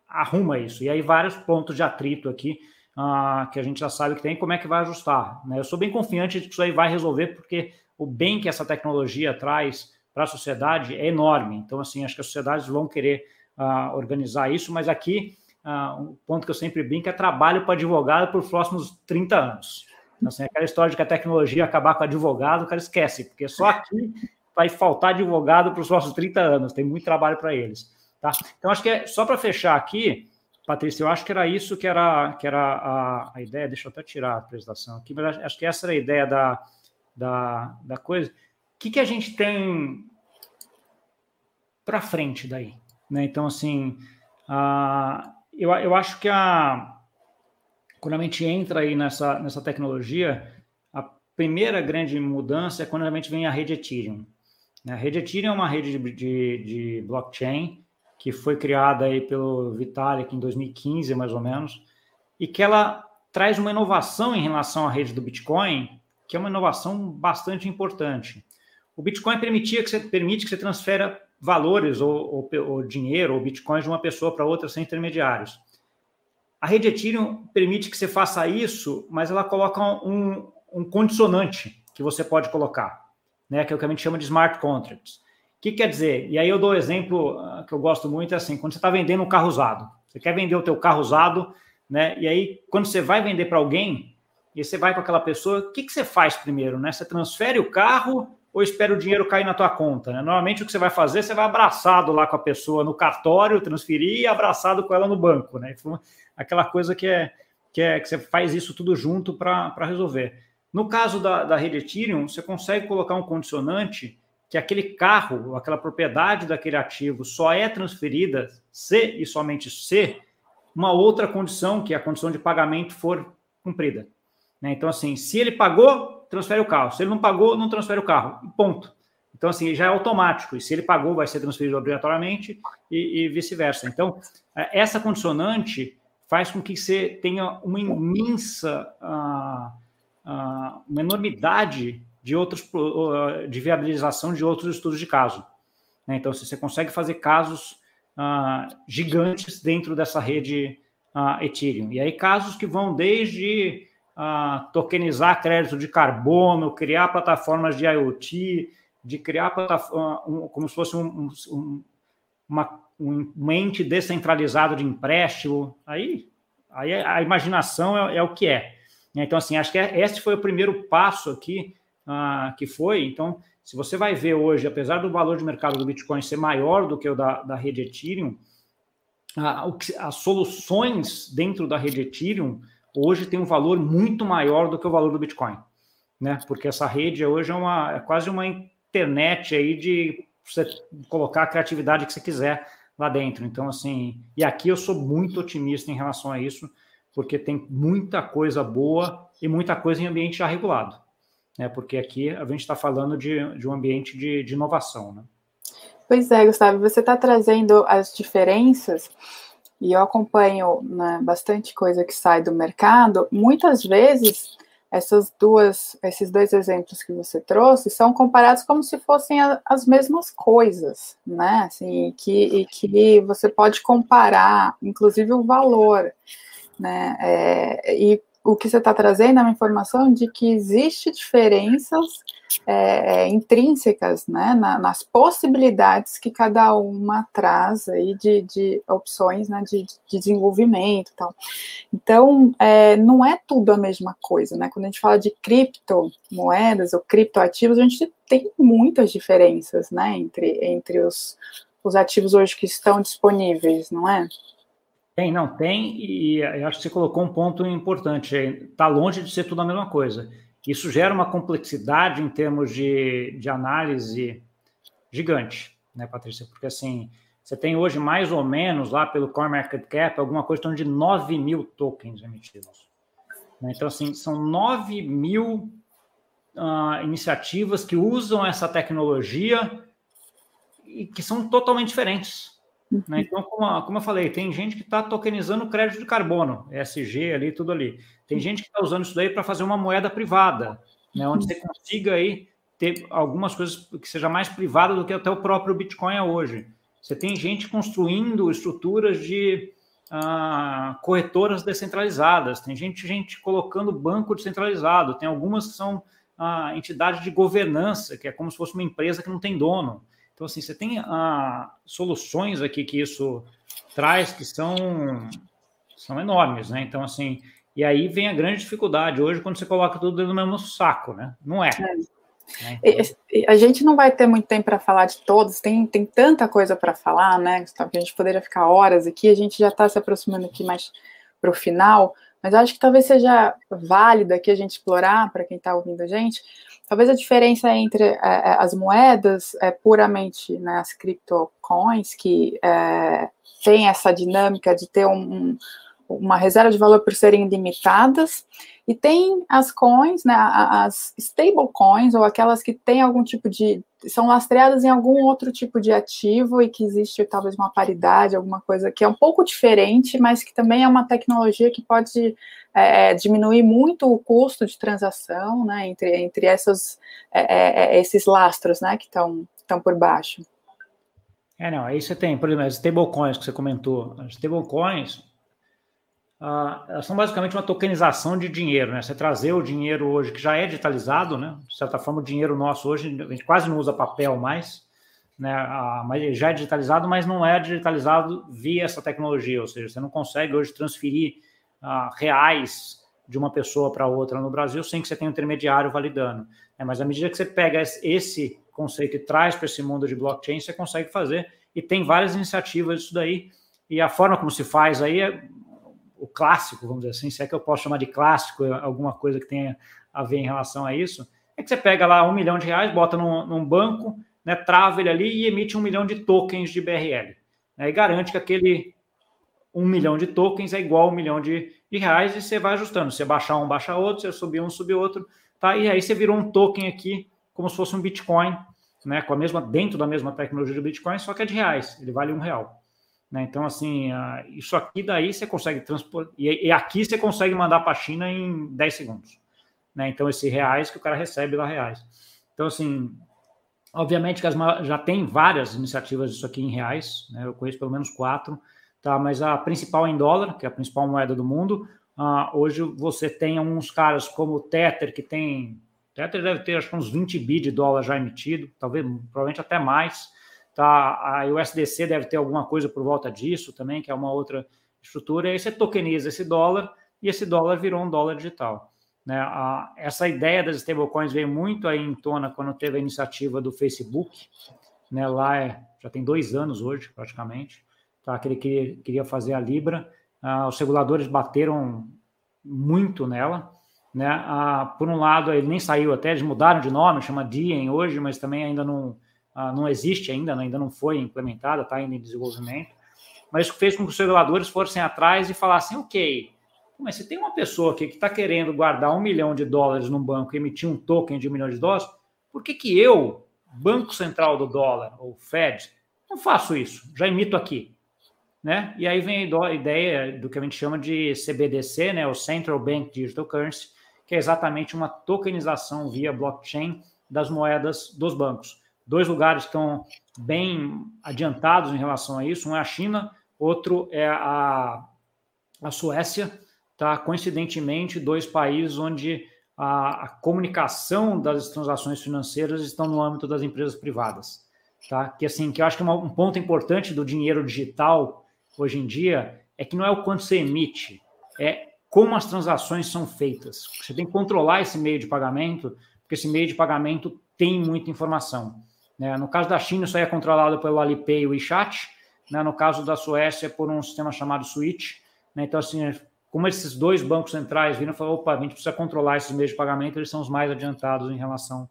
arruma isso? E aí, vários pontos de atrito aqui uh, que a gente já sabe que tem, como é que vai ajustar. Né? Eu sou bem confiante de que isso aí vai resolver, porque o bem que essa tecnologia traz para a sociedade é enorme. Então, assim, acho que as sociedades vão querer uh, organizar isso, mas aqui uh, um ponto que eu sempre brinco é trabalho para advogado por próximos 30 anos. Então, assim, aquela história de que a tecnologia acabar com advogado, o cara esquece, porque só aqui vai faltar advogado para os próximos 30 anos, tem muito trabalho para eles. Tá? Então, acho que é só para fechar aqui, Patrícia, eu acho que era isso que era, que era a, a ideia, deixa eu até tirar a apresentação aqui, mas acho que essa era a ideia da, da, da coisa. O que, que a gente tem para frente daí? Né? Então, assim, eu, eu acho que a, quando a gente entra aí nessa, nessa tecnologia, a primeira grande mudança é quando a gente vem a rede Ethereum. Né? A rede Ethereum é uma rede de, de, de blockchain que foi criada aí pelo Vitalik em 2015, mais ou menos, e que ela traz uma inovação em relação à rede do Bitcoin, que é uma inovação bastante importante. O Bitcoin permitia que você, permite que você transfera valores ou, ou, ou dinheiro ou bitcoins de uma pessoa para outra sem intermediários. A rede Ethereum permite que você faça isso, mas ela coloca um, um condicionante que você pode colocar, né, que é o que a gente chama de smart contracts. Que quer dizer? E aí eu dou um exemplo ah, que eu gosto muito, é assim, quando você está vendendo um carro usado, você quer vender o teu carro usado, né, e aí quando você vai vender para alguém, e você vai com aquela pessoa, o que, que você faz primeiro? Né? Você transfere o carro ou espera o dinheiro cair na tua conta. Né? Normalmente o que você vai fazer, você vai abraçado lá com a pessoa no cartório, transferir e abraçado com ela no banco. Né? Aquela coisa que é, que é que você faz isso tudo junto para resolver. No caso da, da rede Ethereum, você consegue colocar um condicionante que aquele carro, aquela propriedade daquele ativo só é transferida se e somente se uma outra condição, que é a condição de pagamento, for cumprida. Né? Então, assim, se ele pagou, transfere o carro. Se ele não pagou, não transfere o carro. Ponto. Então, assim, já é automático. E se ele pagou, vai ser transferido obrigatoriamente e, e vice-versa. Então, é, essa condicionante faz com que você tenha uma imensa, uh, uh, uma enormidade de outros, de viabilização de outros estudos de caso. Né? Então, você consegue fazer casos gigantes dentro dessa rede Ethereum. E aí, casos que vão desde tokenizar crédito de carbono, criar plataformas de IoT, de criar como se fosse um, um, uma, um ente descentralizado de empréstimo, aí, aí a imaginação é, é o que é. Então, assim, acho que é, esse foi o primeiro passo aqui uh, que foi. Então, se você vai ver hoje, apesar do valor de mercado do Bitcoin ser maior do que o da, da rede Ethereum, as soluções dentro da rede Ethereum hoje têm um valor muito maior do que o valor do Bitcoin. Né? Porque essa rede hoje é, uma, é quase uma internet aí de você colocar a criatividade que você quiser lá dentro. Então, assim, e aqui eu sou muito otimista em relação a isso, porque tem muita coisa boa e muita coisa em ambiente já regulado. Né? Porque aqui a gente está falando de, de um ambiente de, de inovação. Né? Pois é, Gustavo, você está trazendo as diferenças e eu acompanho né, bastante coisa que sai do mercado. Muitas vezes essas duas, esses dois exemplos que você trouxe são comparados como se fossem a, as mesmas coisas, né? Assim, que, e que você pode comparar, inclusive o valor, né? É, e o que você está trazendo é uma informação de que existe diferenças é, é, intrínsecas né, na, nas possibilidades que cada uma traz aí de, de opções né, de, de desenvolvimento tal. Então, é, não é tudo a mesma coisa, né? Quando a gente fala de criptomoedas ou criptoativos, a gente tem muitas diferenças né, entre, entre os, os ativos hoje que estão disponíveis, não é? Tem, não, tem, e eu acho que você colocou um ponto importante. Está longe de ser tudo a mesma coisa. Isso gera uma complexidade em termos de, de análise gigante, né, Patrícia? Porque assim, você tem hoje mais ou menos lá pelo Core Market Cap alguma coisa de 9 mil tokens emitidos. Né? Então, assim, são 9 mil uh, iniciativas que usam essa tecnologia e que são totalmente diferentes. Né? Então, como, como, eu falei, tem gente que está tokenizando crédito de carbono, ESG ali, tudo ali. Tem gente que está usando isso daí para fazer uma moeda privada, né? onde você consiga aí ter algumas coisas que seja mais privada do que até o próprio Bitcoin é hoje. Você tem gente construindo estruturas de ah, corretoras descentralizadas, tem gente, gente colocando banco descentralizado, tem algumas que são ah, entidades de governança, que é como se fosse uma empresa que não tem dono. Então, assim, você tem ah, soluções aqui que isso traz que são, são enormes, né? Então, assim, e aí vem a grande dificuldade hoje quando você coloca tudo no mesmo saco, né? Não é. é. Né? A gente não vai ter muito tempo para falar de todos, tem, tem tanta coisa para falar, né? Que a gente poderia ficar horas aqui, a gente já está se aproximando aqui mais para o final, mas acho que talvez seja válido aqui a gente explorar, para quem está ouvindo a gente, Talvez a diferença entre é, é, as moedas é puramente né, as criptocoins, que é, tem essa dinâmica de ter um, uma reserva de valor por serem limitadas, e tem as coins, né, as stablecoins, ou aquelas que têm algum tipo de. são lastreadas em algum outro tipo de ativo e que existe talvez uma paridade, alguma coisa que é um pouco diferente, mas que também é uma tecnologia que pode é, é diminuir muito o custo de transação né, entre, entre essas, é, é, é esses lastros né, que estão por baixo. É, não, aí você tem, por exemplo, as stablecoins que você comentou. As stablecoins, ah, elas são basicamente uma tokenização de dinheiro, né? Você trazer o dinheiro hoje que já é digitalizado, né? De certa forma, o dinheiro nosso hoje, a gente quase não usa papel mais, né? Ah, mas já é digitalizado, mas não é digitalizado via essa tecnologia, ou seja, você não consegue hoje transferir ah, reais de uma pessoa para outra no Brasil sem que você tenha um intermediário validando. Né? Mas à medida que você pega esse conceito e traz para esse mundo de blockchain, você consegue fazer, e tem várias iniciativas disso daí, e a forma como se faz aí é o clássico, vamos dizer assim, se é que eu posso chamar de clássico alguma coisa que tenha a ver em relação a isso, é que você pega lá um milhão de reais, bota num, num banco, né, trava ele ali e emite um milhão de tokens de BRL. Né, e garante que aquele um milhão de tokens é igual a um milhão de, de reais e você vai ajustando. Você baixar um, baixa outro, você subir um, subir outro, tá? E aí você virou um token aqui, como se fosse um Bitcoin, né? Com a mesma, dentro da mesma tecnologia do Bitcoin, só que é de reais, ele vale um real. Né? Então, assim, isso aqui daí você consegue transportar, e, e, aqui você consegue mandar para a China em 10 segundos. Né? Então, esse reais que o cara recebe lá reais. Então, assim, obviamente que as, já tem várias iniciativas disso aqui em reais, né? eu conheço pelo menos quatro, tá? mas a principal é em dólar, que é a principal moeda do mundo. Uh, hoje você tem uns caras como o Tether, que tem Tether deve ter acho que uns 20 bi de dólar já emitido, talvez, provavelmente até mais. Tá? A USDC deve ter alguma coisa por volta disso também, que é uma outra estrutura. E aí você tokeniza esse dólar e esse dólar virou um dólar digital. Né? A, essa ideia das stablecoins veio muito aí em tona quando teve a iniciativa do Facebook. Né? Lá é, já tem dois anos hoje, praticamente, tá? que ele queria, queria fazer a Libra. Ah, os reguladores bateram muito nela. Né? Ah, por um lado, ele nem saiu até, eles mudaram de nome, chama Diem hoje, mas também ainda não, ah, não existe ainda, né? ainda não foi implementada, está ainda em desenvolvimento. Mas isso fez com que os reguladores fossem atrás e falassem, ok, mas se tem uma pessoa aqui que está querendo guardar um milhão de dólares no banco e emitir um token de um milhão de dólares, por que, que eu, Banco Central do Dólar, ou Fed, não faço isso? Já emito aqui. Né? E aí vem a ideia do que a gente chama de CBDC, né? o Central Bank Digital Currency, que é exatamente uma tokenização via blockchain das moedas dos bancos. Dois lugares estão bem adiantados em relação a isso, um é a China, outro é a, a Suécia, tá? Coincidentemente, dois países onde a, a, comunicação das transações financeiras estão no âmbito das empresas privadas, tá? Que assim, que eu acho que uma, um ponto importante do dinheiro digital hoje em dia é que não é o quanto você emite, é como as transações são feitas. Você tem que controlar esse meio de pagamento, porque esse meio de pagamento tem muita informação. Né? No caso da China, isso aí é controlado pelo Alipay e WeChat. Né? No caso da Suécia, por um sistema chamado Switch. Né? Então, assim, como esses dois bancos centrais viram e falaram, opa, a gente precisa controlar esses meios de pagamento, eles são os mais adiantados em relação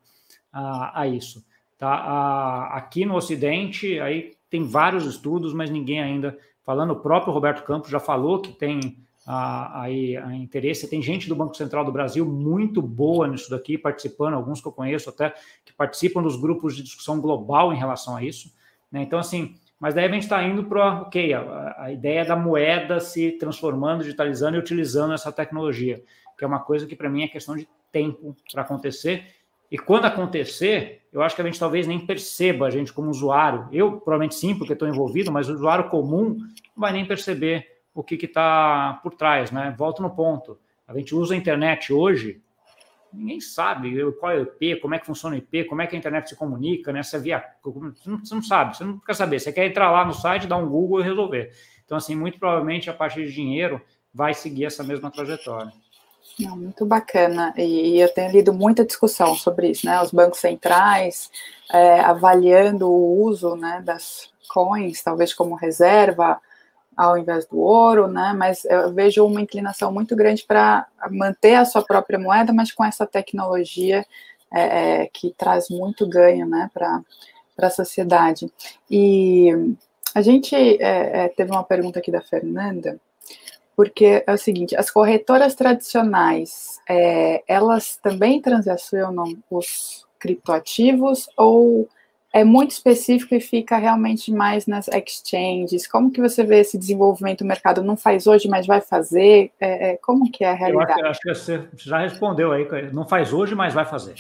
a, a isso. Tá? A, aqui no Ocidente, aí tem vários estudos, mas ninguém ainda, falando, o próprio Roberto Campos já falou que tem a, aí a interesse. Tem gente do Banco Central do Brasil muito boa nisso daqui, participando, alguns que eu conheço até, que participam dos grupos de discussão global em relação a isso. Né? Então, assim, mas daí a gente está indo para, ok, a, a, ideia da moeda se transformando, digitalizando e utilizando essa tecnologia, que é uma coisa que para mim é questão de tempo para acontecer. E quando acontecer, eu acho que a gente talvez nem perceba, a gente como usuário, eu provavelmente sim, porque estou envolvido, mas o usuário comum não vai nem perceber o que está por trás, né? Volto no ponto. A gente usa a internet hoje, ninguém sabe qual é o IP, como é que funciona o IP, como é que a internet se comunica, né? Você, via, você não sabe, você não quer saber. Você quer entrar lá no site, dar um Google e resolver. Então, assim, muito provavelmente a partir de dinheiro vai seguir essa mesma trajetória. Não, muito bacana. E, eu tenho lido muita discussão sobre isso, né? Os bancos centrais é, avaliando o uso né, das coins, talvez como reserva, ao invés do ouro, né? Mas eu vejo uma inclinação muito grande para manter a sua própria moeda, mas com essa tecnologia é, é que traz muito ganho, né, para a sociedade. E a gente é, é, teve uma pergunta aqui da Fernanda, porque é o seguinte: as corretoras tradicionais, é, elas também transacionam os criptoativos ou é muito específico e fica realmente mais nas exchanges. Como que você vê esse desenvolvimento? O mercado não faz hoje, mas vai fazer? É, é, como que é a realidade? Eu acho, acho, que você já respondeu aí. Não faz hoje, mas vai fazer.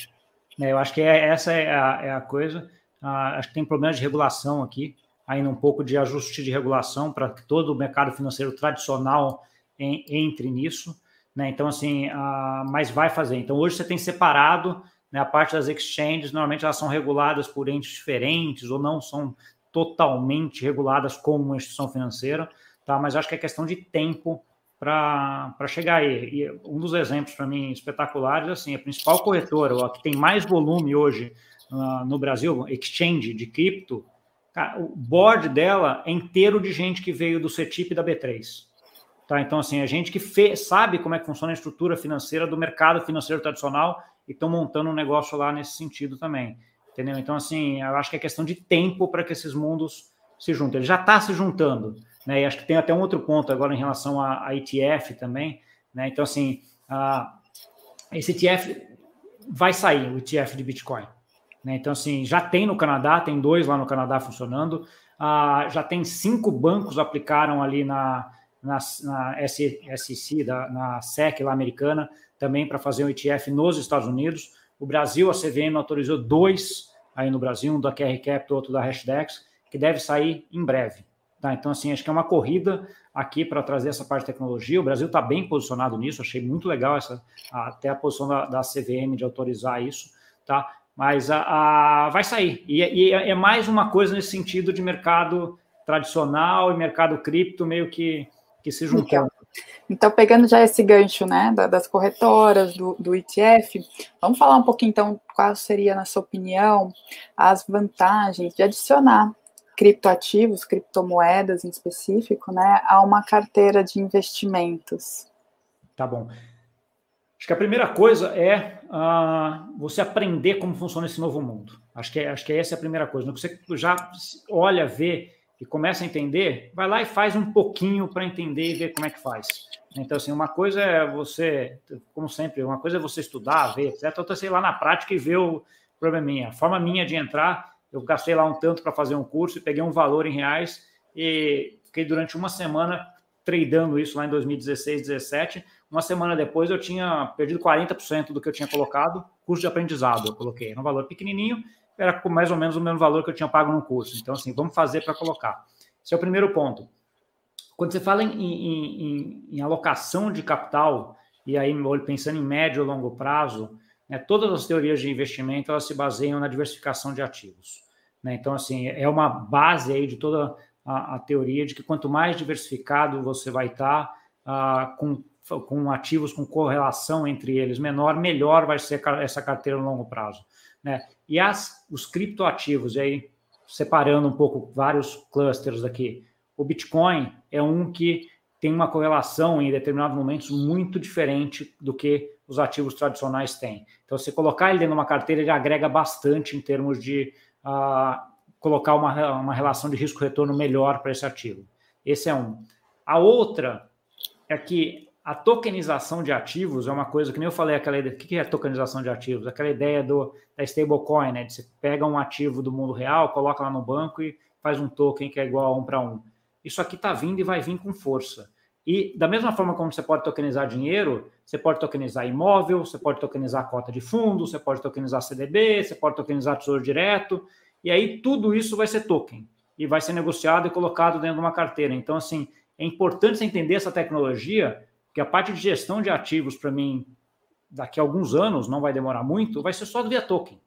É, eu acho que é, essa é a, é a coisa. Ah, acho que tem problemas de regulação aqui, ainda um pouco de ajuste de regulação para que todo o mercado financeiro tradicional em, entre nisso. Né? Então, assim, ah, mas vai fazer. Então, hoje você tem separado né? A parte das exchanges, normalmente elas são reguladas por entes diferentes ou não são totalmente reguladas como uma instituição financeira, tá? mas acho que é questão de tempo para chegar aí. E um dos exemplos para mim espetaculares assim, a principal corretora, a que tem mais volume hoje uh, no Brasil, exchange de cripto, cara, o board dela é inteiro de gente que veio do CETIP e da B3. Tá? Então, assim, a gente que sabe como é que funciona a estrutura financeira do mercado financeiro tradicional e estão montando um negócio lá nesse sentido também. Entendeu? Então, assim, eu acho que é questão de tempo para que esses mundos se juntem. Ele já está se juntando, né? E acho que tem até um outro ponto agora em relação a, a ETF também, né? Então, assim, a, esse ETF vai sair, o ETF de Bitcoin. Né? Então, assim, já tem no Canadá, tem dois lá no Canadá funcionando, ah, já tem cinco bancos aplicaram ali na, na, na SEC, da, na SEC lá americana, também para fazer um ETF nos Estados Unidos. O Brasil, a CVM autorizou dois aí no Brasil, um da QR Capital, outro da Hashdex, que deve sair em breve. Tá? Então, assim, acho que é uma corrida aqui para trazer essa parte de tecnologia. O Brasil está bem posicionado nisso, achei muito legal essa, até a posição da, da CVM de autorizar isso, tá? Mas a, a vai sair. E, e, é mais uma coisa nesse sentido de mercado tradicional e mercado cripto meio que, que se juntando. Então, pegando já esse gancho né, das corretoras, do, do ETF, vamos falar um pouquinho, então, qual seria, na sua opinião, as vantagens de adicionar criptoativos, criptomoedas em específico, né, a uma carteira de investimentos? Tá bom. Acho que a primeira coisa é uh, você aprender como funciona esse novo mundo. Acho que, é, acho que essa é a primeira coisa. Você já olha, vê e começa a entender, vai lá e faz um pouquinho para entender e ver como é que faz. Então, assim, uma coisa é você, como sempre, uma coisa é você estudar, ver, etc. Outra é lá na prática e ver o probleminha. A forma minha de entrar, eu gastei lá um tanto para fazer um curso e peguei um valor em reais e fiquei durante uma semana tradando isso lá em 2016, 2017. Uma semana depois eu tinha perdido 40% do que eu tinha colocado, curso de aprendizado eu coloquei. Um valor pequenininho, era mais ou menos o mesmo valor que eu tinha pago no curso. Então, assim, vamos fazer para colocar. Esse é o primeiro ponto. Quando você fala em, em, em, em alocação de capital, e aí pensando em médio ou longo prazo, né, todas as teorias de investimento elas se baseiam na diversificação de ativos. Né? Então, assim, é uma base aí de toda a, a teoria de que quanto mais diversificado você vai estar, tá, uh, com com ativos com correlação entre eles menor, melhor vai ser essa carteira no longo prazo. Né? E as, os criptoativos, aí separando um pouco vários clusters aqui, o Bitcoin é um que tem uma correlação em determinados momentos muito diferente do que os ativos tradicionais têm. Então, se colocar ele dentro de uma carteira, ele agrega bastante em termos de uh, colocar uma, uma relação de risco-retorno melhor para esse ativo. Esse é um. A outra é que a tokenização de ativos é uma coisa que nem eu falei, aquela ideia, o que é tokenização de ativos? Aquela ideia do, da stablecoin, né? De você pega um ativo do mundo real, coloca lá no banco e faz um token que é igual a um para um. Isso aqui está vindo e vai vir com força. E da mesma forma como você pode tokenizar dinheiro, você pode tokenizar imóvel, você pode tokenizar cota de fundo, você pode tokenizar CDB, você pode tokenizar tesouro direto, e aí tudo isso vai ser token e vai ser negociado e colocado dentro de uma carteira. Então, assim, é importante você entender essa tecnologia porque a parte de gestão de ativos, para mim, daqui a alguns anos, não vai demorar muito, vai ser só via token.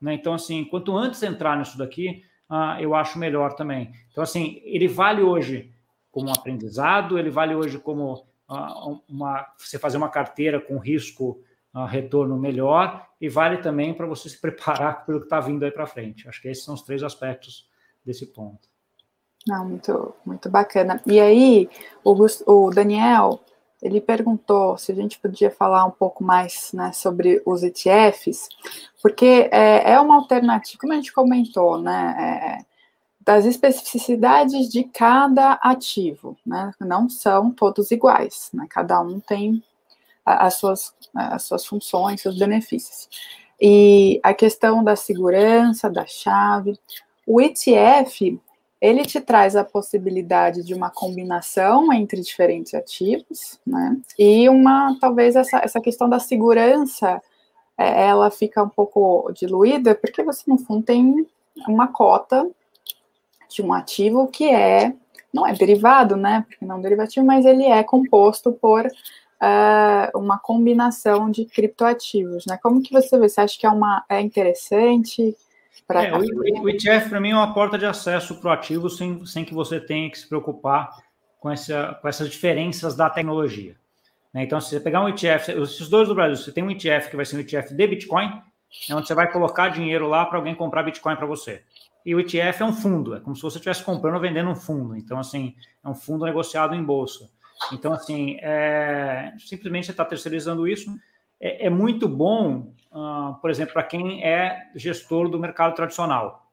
Né? Então, assim, quanto antes entrar nisso daqui, uh, eu acho melhor também. Então, assim, ele vale hoje como um aprendizado, ele vale hoje como uh, uma, você fazer uma carteira com risco uh, retorno melhor e vale também para você se preparar [LAUGHS] pelo que está vindo aí para frente. Acho que esses são os três aspectos desse ponto. Não, muito, muito bacana. E aí, o, o Daniel ele perguntou se a gente podia falar um pouco mais né, sobre os ETFs, porque é, é, uma alternativa, como a gente comentou, né, é, das especificidades de cada ativo, né, não são todos iguais, né, cada um tem as suas, as suas funções, seus benefícios. E a questão da segurança, da chave, o ETF, ele te traz a possibilidade de uma combinação entre diferentes ativos, né? E uma, talvez essa, essa questão da segurança, é, ela fica um pouco diluída, porque você, no fundo, tem uma cota de um ativo que é, não é derivado, né? Porque não é um derivativo, mas ele é composto por uh, uma combinação de criptoativos, né? Como que você vê? Você acha que é, uma, é interessante? É, o, o ETF, para mim, é uma porta de acesso para o ativo sem, sem que você tenha que se preocupar com, essa, com essas diferenças da tecnologia. Né? Então, se você pegar um ETF, esses dois do Brasil, você tem um ETF que vai ser um ETF de Bitcoin, é onde você vai colocar dinheiro lá para alguém comprar Bitcoin para você. E o ETF é um fundo, é como se você estivesse comprando ou vendendo um fundo. Então, assim, é um fundo negociado em bolsa. Então, assim, é, simplesmente você está terceirizando isso. É, é muito bom uh, por exemplo, para quem é gestor do mercado tradicional.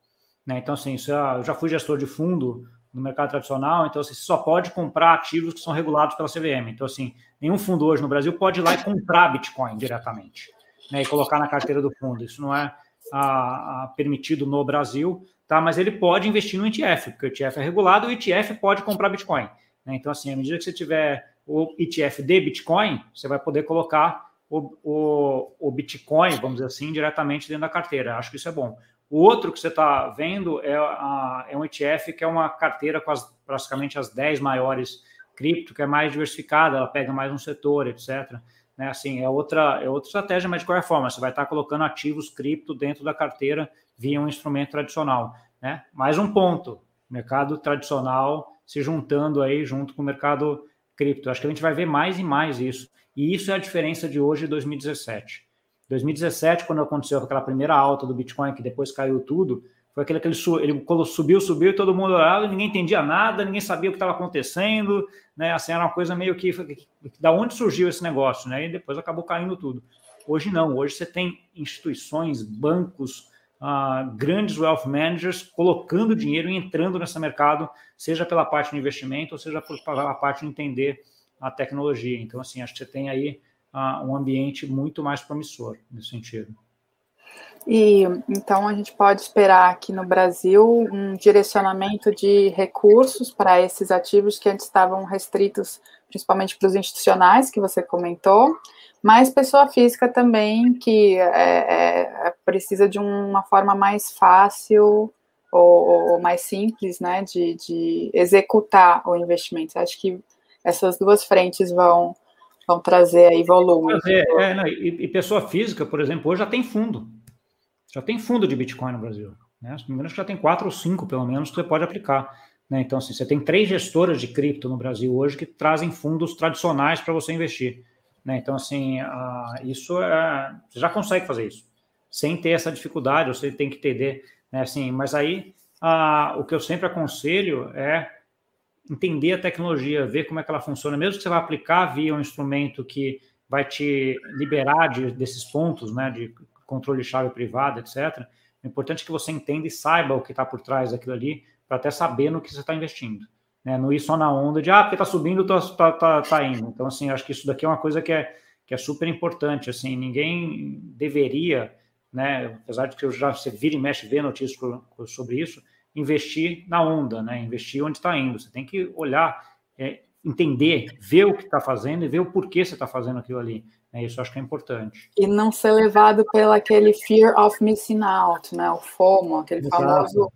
Né? Então, assim, é, eu já fui gestor de fundo no mercado tradicional, então assim, você só pode comprar ativos que são regulados pela CVM. Então, assim, nenhum fundo hoje no Brasil pode ir lá e comprar Bitcoin diretamente né? e colocar na carteira do fundo. Isso não é a, a, permitido no Brasil, tá? mas ele pode investir no ETF, porque o ETF é regulado e o ETF pode comprar Bitcoin. Né? Então, assim, à medida que você tiver o ETF de Bitcoin, você vai poder colocar o, o, o Bitcoin, vamos dizer assim, diretamente dentro da carteira. Acho que isso é bom. O outro que você está vendo é, a, é um ETF que é uma carteira com as, praticamente as 10 maiores cripto, que é mais diversificada, ela pega mais um setor, etc. Né? Assim, é outra, é outra estratégia, mas de qualquer forma, você vai estar colocando ativos cripto dentro da carteira via um instrumento tradicional. Né? Mais um ponto, mercado tradicional se juntando aí junto com o mercado cripto. Acho que a gente vai ver mais e mais isso. E isso é a diferença de hoje e 2017. 2017, quando aconteceu aquela primeira alta do Bitcoin, que depois caiu tudo, foi aquele que ele, ele subiu, subiu, e todo mundo olhava, ninguém entendia nada, ninguém sabia o que estava acontecendo, né? Assim, era uma coisa meio que, da onde surgiu esse negócio, né? E depois acabou caindo tudo. Hoje não, hoje você tem instituições, bancos, uh, grandes wealth managers colocando dinheiro e entrando nesse mercado, seja pela parte de investimento, ou seja pela parte de entender a tecnologia. Então, assim, acho que você tem aí uh, um ambiente muito mais promissor nesse sentido. E então a gente pode esperar aqui no Brasil um direcionamento de recursos para esses ativos que antes estavam restritos, principalmente para os institucionais que você comentou, mas pessoa física também que é, é, precisa de uma forma mais fácil ou, ou mais simples, né, de, de executar o investimento. Acho que essas duas frentes vão vão trazer aí volume. É, é, não, e, e, pessoa física, por exemplo, hoje já tem fundo. Já tem fundo de Bitcoin no Brasil. Né? Se não me engano, já tem quatro ou cinco, pelo menos, que você pode aplicar. Né? Então, assim, você tem três gestoras de cripto no Brasil hoje que trazem fundos tradicionais para você investir. Né? Então, assim, isso é, você já consegue fazer isso, sem ter essa dificuldade, você tem que entender, né? Assim, mas aí o que eu sempre aconselho é entender a tecnologia, ver como é que ela funciona, mesmo que você vá aplicar via um instrumento que vai te liberar de, desses pontos, né, de controle chave privada, etc. É importante que você entenda e saiba o que está por trás daquilo ali, para até saber no que você está investindo. Né? Não ir só na onda de, ah, porque está subindo, está tá, tá indo. Então, assim, acho que isso daqui é uma coisa que é, que é super importante. Assim, ninguém deveria, né, apesar de que eu já você vira e mexe ver notícias sobre isso, investir na onda, né? Investir onde está indo. Você tem que olhar, é, entender, ver o que está fazendo e ver o porquê você está fazendo aquilo ali. É, isso acho que é importante. E não ser levado pelo aquele fear of missing out, né? O FOMO, aquele Exato. famoso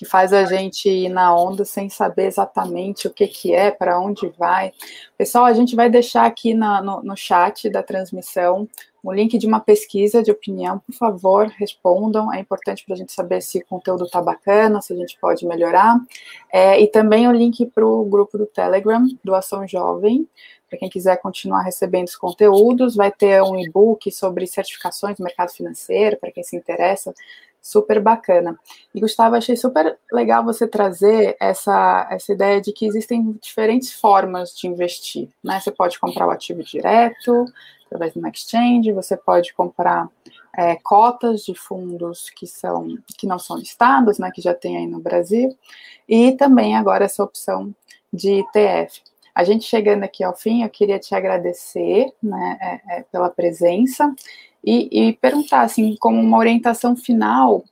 que faz a gente ir na onda sem saber exatamente o que, que é, para onde vai. Pessoal, a gente vai deixar aqui na, no, no chat da transmissão o link de uma pesquisa de opinião, por favor, respondam. É importante para a gente saber se o conteúdo está bacana, se a gente pode melhorar. É, e também o link para o grupo do Telegram, do Ação Jovem, para quem quiser continuar recebendo os conteúdos. Vai ter um e-book sobre certificações do mercado financeiro, para quem se interessa super bacana. E Gustavo, achei super legal você trazer essa, essa ideia de que existem diferentes formas de investir, né? Você pode comprar o ativo direto, através de uma exchange, você pode comprar é, cotas de fundos que são que não são listados, né? Que já tem aí no Brasil, e também agora essa opção de ETF. A gente chegando aqui ao fim, eu queria te agradecer né, é, é, pela presença e, e, perguntar, assim, como uma orientação final,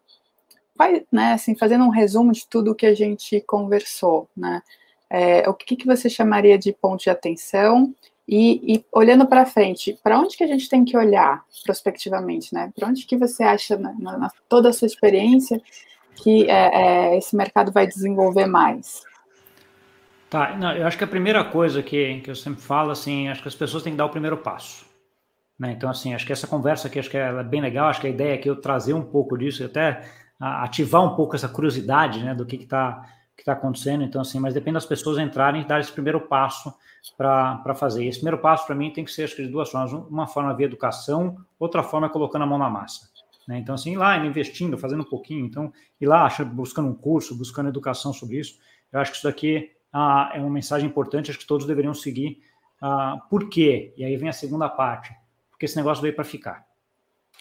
vai, né, assim, fazendo um resumo de tudo o que a gente conversou, né, é, o que, que você chamaria de ponto de atenção e, e olhando para frente, para onde que a gente tem que olhar prospectivamente, né, para onde que você acha, na, na, toda a sua experiência, que é, é, esse mercado vai desenvolver mais? Tá, não, eu acho que a primeira coisa que, que eu sempre falo, assim, acho que as pessoas têm que dar o primeiro passo. Né? Então, assim, acho que essa conversa aqui acho que é bem legal. Acho que a ideia é que eu trazer um pouco disso até ativar um pouco essa curiosidade né, do que está que tá acontecendo. Então, assim, mas depende das pessoas entrarem e dar esse primeiro passo para fazer. E esse primeiro passo, para mim, tem que ser acho que de duas formas. Uma forma via educação, outra forma é colocando a mão na massa. Né? Então, assim, ir lá investindo, fazendo um pouquinho. Então, ir lá buscando um curso, buscando educação sobre isso. Eu acho que isso daqui ah, é uma mensagem importante, acho que todos deveriam seguir. Ah, por quê? E aí vem a segunda parte porque esse negócio veio para ficar.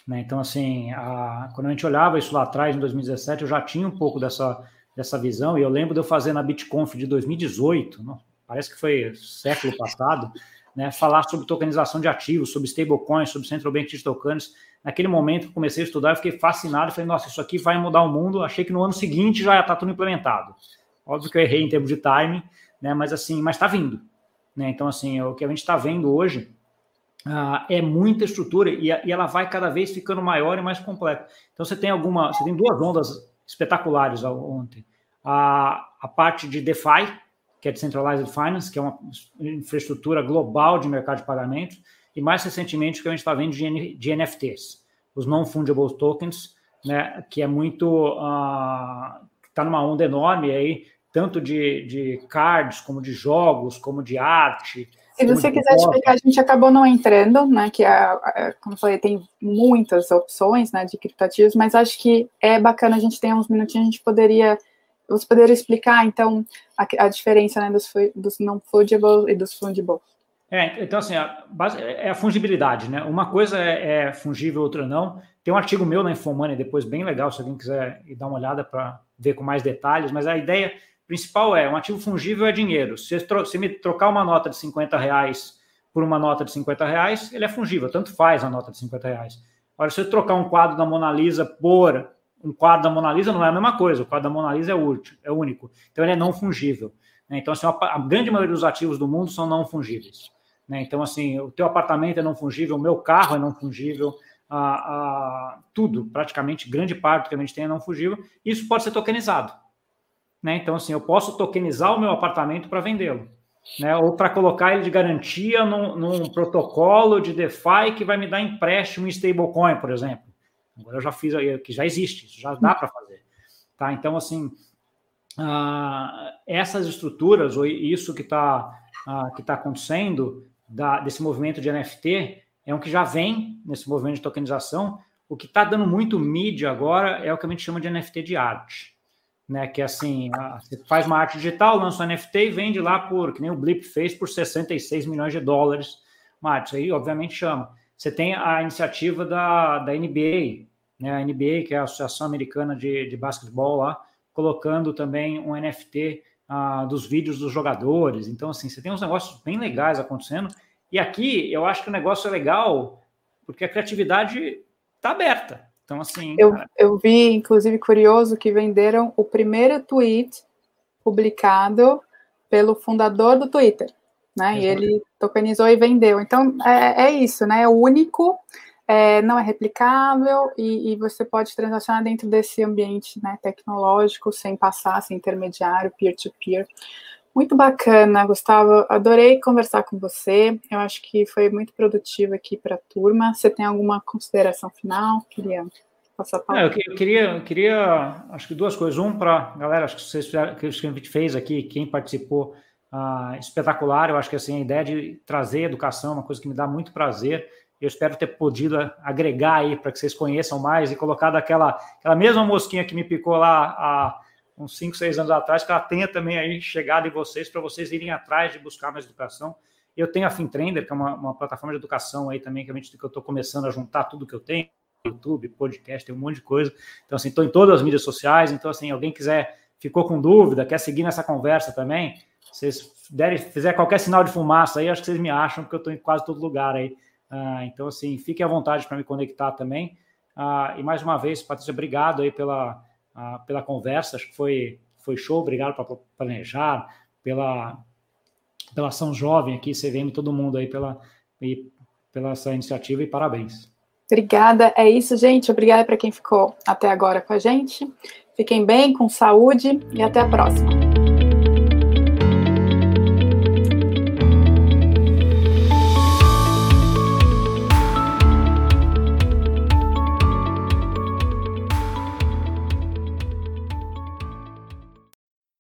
Né? Então, assim, a, quando a gente olhava isso lá atrás, em 2017, eu já tinha um pouco dessa, dessa visão, e eu lembro de eu fazer na BitConf de 2018, não, parece que foi século passado, né, falar sobre tokenização de ativos, sobre stablecoins, sobre central bank digital currency. Naquele momento, comecei a estudar, eu fiquei fascinado, falei, nossa, isso aqui vai mudar o mundo. Achei que no ano seguinte já ia estar tá tudo implementado. Óbvio que eu errei em termos de timing, né, mas assim, mas está vindo. Né? Então, assim, o que a gente está vendo hoje uh, é muita estrutura e, e, ela vai cada vez ficando maior e mais completa. Então você tem alguma, você tem duas ondas espetaculares ontem. A, a parte de DeFi, que é Decentralized Finance, que é uma infraestrutura global de mercado de pagamentos, e mais recentemente o que a gente está vendo de, de NFTs, os non-fungible tokens, né, que é muito uh, está numa onda enorme aí, tanto de, de cards, como de jogos, como de arte. Se você quiser explicar, a gente acabou não entrando, né? Que, é, é, como eu falei, tem muitas opções né, de criptativos, mas acho que é bacana a gente ter uns minutinhos, a gente poderia. Você poderia explicar, então, a, a diferença né, dos, dos não fungible e dos fungible? É, então, assim, a base é a fungibilidade, né? Uma coisa é, é fungível, outra não. Tem um artigo meu na Infomoney depois, bem legal, se alguém quiser dar uma olhada para ver com mais detalhes, mas a ideia principal é, um ativo fungível é dinheiro. Se você me trocar uma nota de 50 reais por uma nota de 50 reais, ele é fungível, tanto faz a nota de 50 reais. Agora, se você trocar um quadro da Mona Lisa por um quadro da Mona Lisa, não é a mesma coisa, o quadro da Mona Lisa é, útil, é único, então ele é não fungível. Né? Então, assim, a grande maioria dos ativos do mundo são não fungíveis. Né? Então, assim, o teu apartamento é não fungível, o meu carro é não fungível, a, a, tudo, praticamente, grande parte do que a gente tem é não fungível, isso pode ser tokenizado. Né? Então, assim, eu posso tokenizar o meu apartamento para vendê-lo. Né? Ou para colocar ele de garantia num, num, protocolo de DeFi que vai me dar empréstimo em stablecoin, por exemplo. Agora eu já fiz, que já existe, isso já dá para fazer. Tá? Então, assim, uh, essas estruturas, ou isso que está uh, que tá acontecendo, da, desse movimento de NFT, é um que já vem nesse movimento de tokenização. O que está dando muito mídia agora é o que a gente chama de NFT de arte né? Que é assim, você faz uma arte digital, lança um NFT e vende lá por, que nem o Blip fez, por 66 milhões de dólares. Mas aí, obviamente, chama. Você tem a iniciativa da, da NBA, né? A NBA, que é a Associação Americana de, de Basquetebol lá, colocando também um NFT uh, dos vídeos dos jogadores. Então, assim, você tem uns negócios bem legais acontecendo. E aqui eu acho que o negócio é legal porque a criatividade está aberta. Então, assim. Eu, eu vi, inclusive, curioso que venderam o primeiro tweet publicado pelo fundador do Twitter, né? E ele tokenizou e vendeu. Então, é, é isso, né? É único, é, não é replicável e, e, você pode transacionar dentro desse ambiente né, tecnológico sem passar, sem intermediário, peer-to-peer. -peer. Muito bacana, Gustavo. Adorei conversar com você. Eu acho que foi muito produtivo aqui para a turma. Você tem alguma consideração final? Queria passar a palavra. É, eu, queria, eu queria, acho que duas coisas. Um, para galera, acho que vocês fizeram, que a gente fez aqui, quem participou, uh, espetacular. Eu acho que assim, a ideia de trazer educação é uma coisa que me dá muito prazer. Eu espero ter podido agregar aí para que vocês conheçam mais e colocar daquela aquela mesma mosquinha que me picou lá a uns 5, 6 anos atrás, que ela tenha também aí chegado em vocês, para vocês irem atrás de buscar mais educação. Eu tenho a FinTrender, que é uma, uma plataforma de educação aí também, que, a gente, que eu estou começando a juntar tudo que eu tenho, YouTube, podcast, tem um monte de coisa. Então, assim, estou em todas as mídias sociais, então, assim, alguém quiser, ficou com dúvida, quer seguir nessa conversa também, vocês derem, fizer qualquer sinal de fumaça aí, acho que vocês me acham, porque eu estou em quase todo lugar aí. Ah, então, assim, fiquem à vontade para me conectar também. Ah, e mais uma vez, Patrícia, obrigado aí pela, pela conversa, acho que foi, foi show, obrigado para planejar, pela, pela ação jovem aqui, CVM, todo mundo aí pela, e, pela essa iniciativa e parabéns. Obrigada, é isso, gente. Obrigada para quem ficou até agora com a gente. Fiquem bem, com saúde e até a próxima.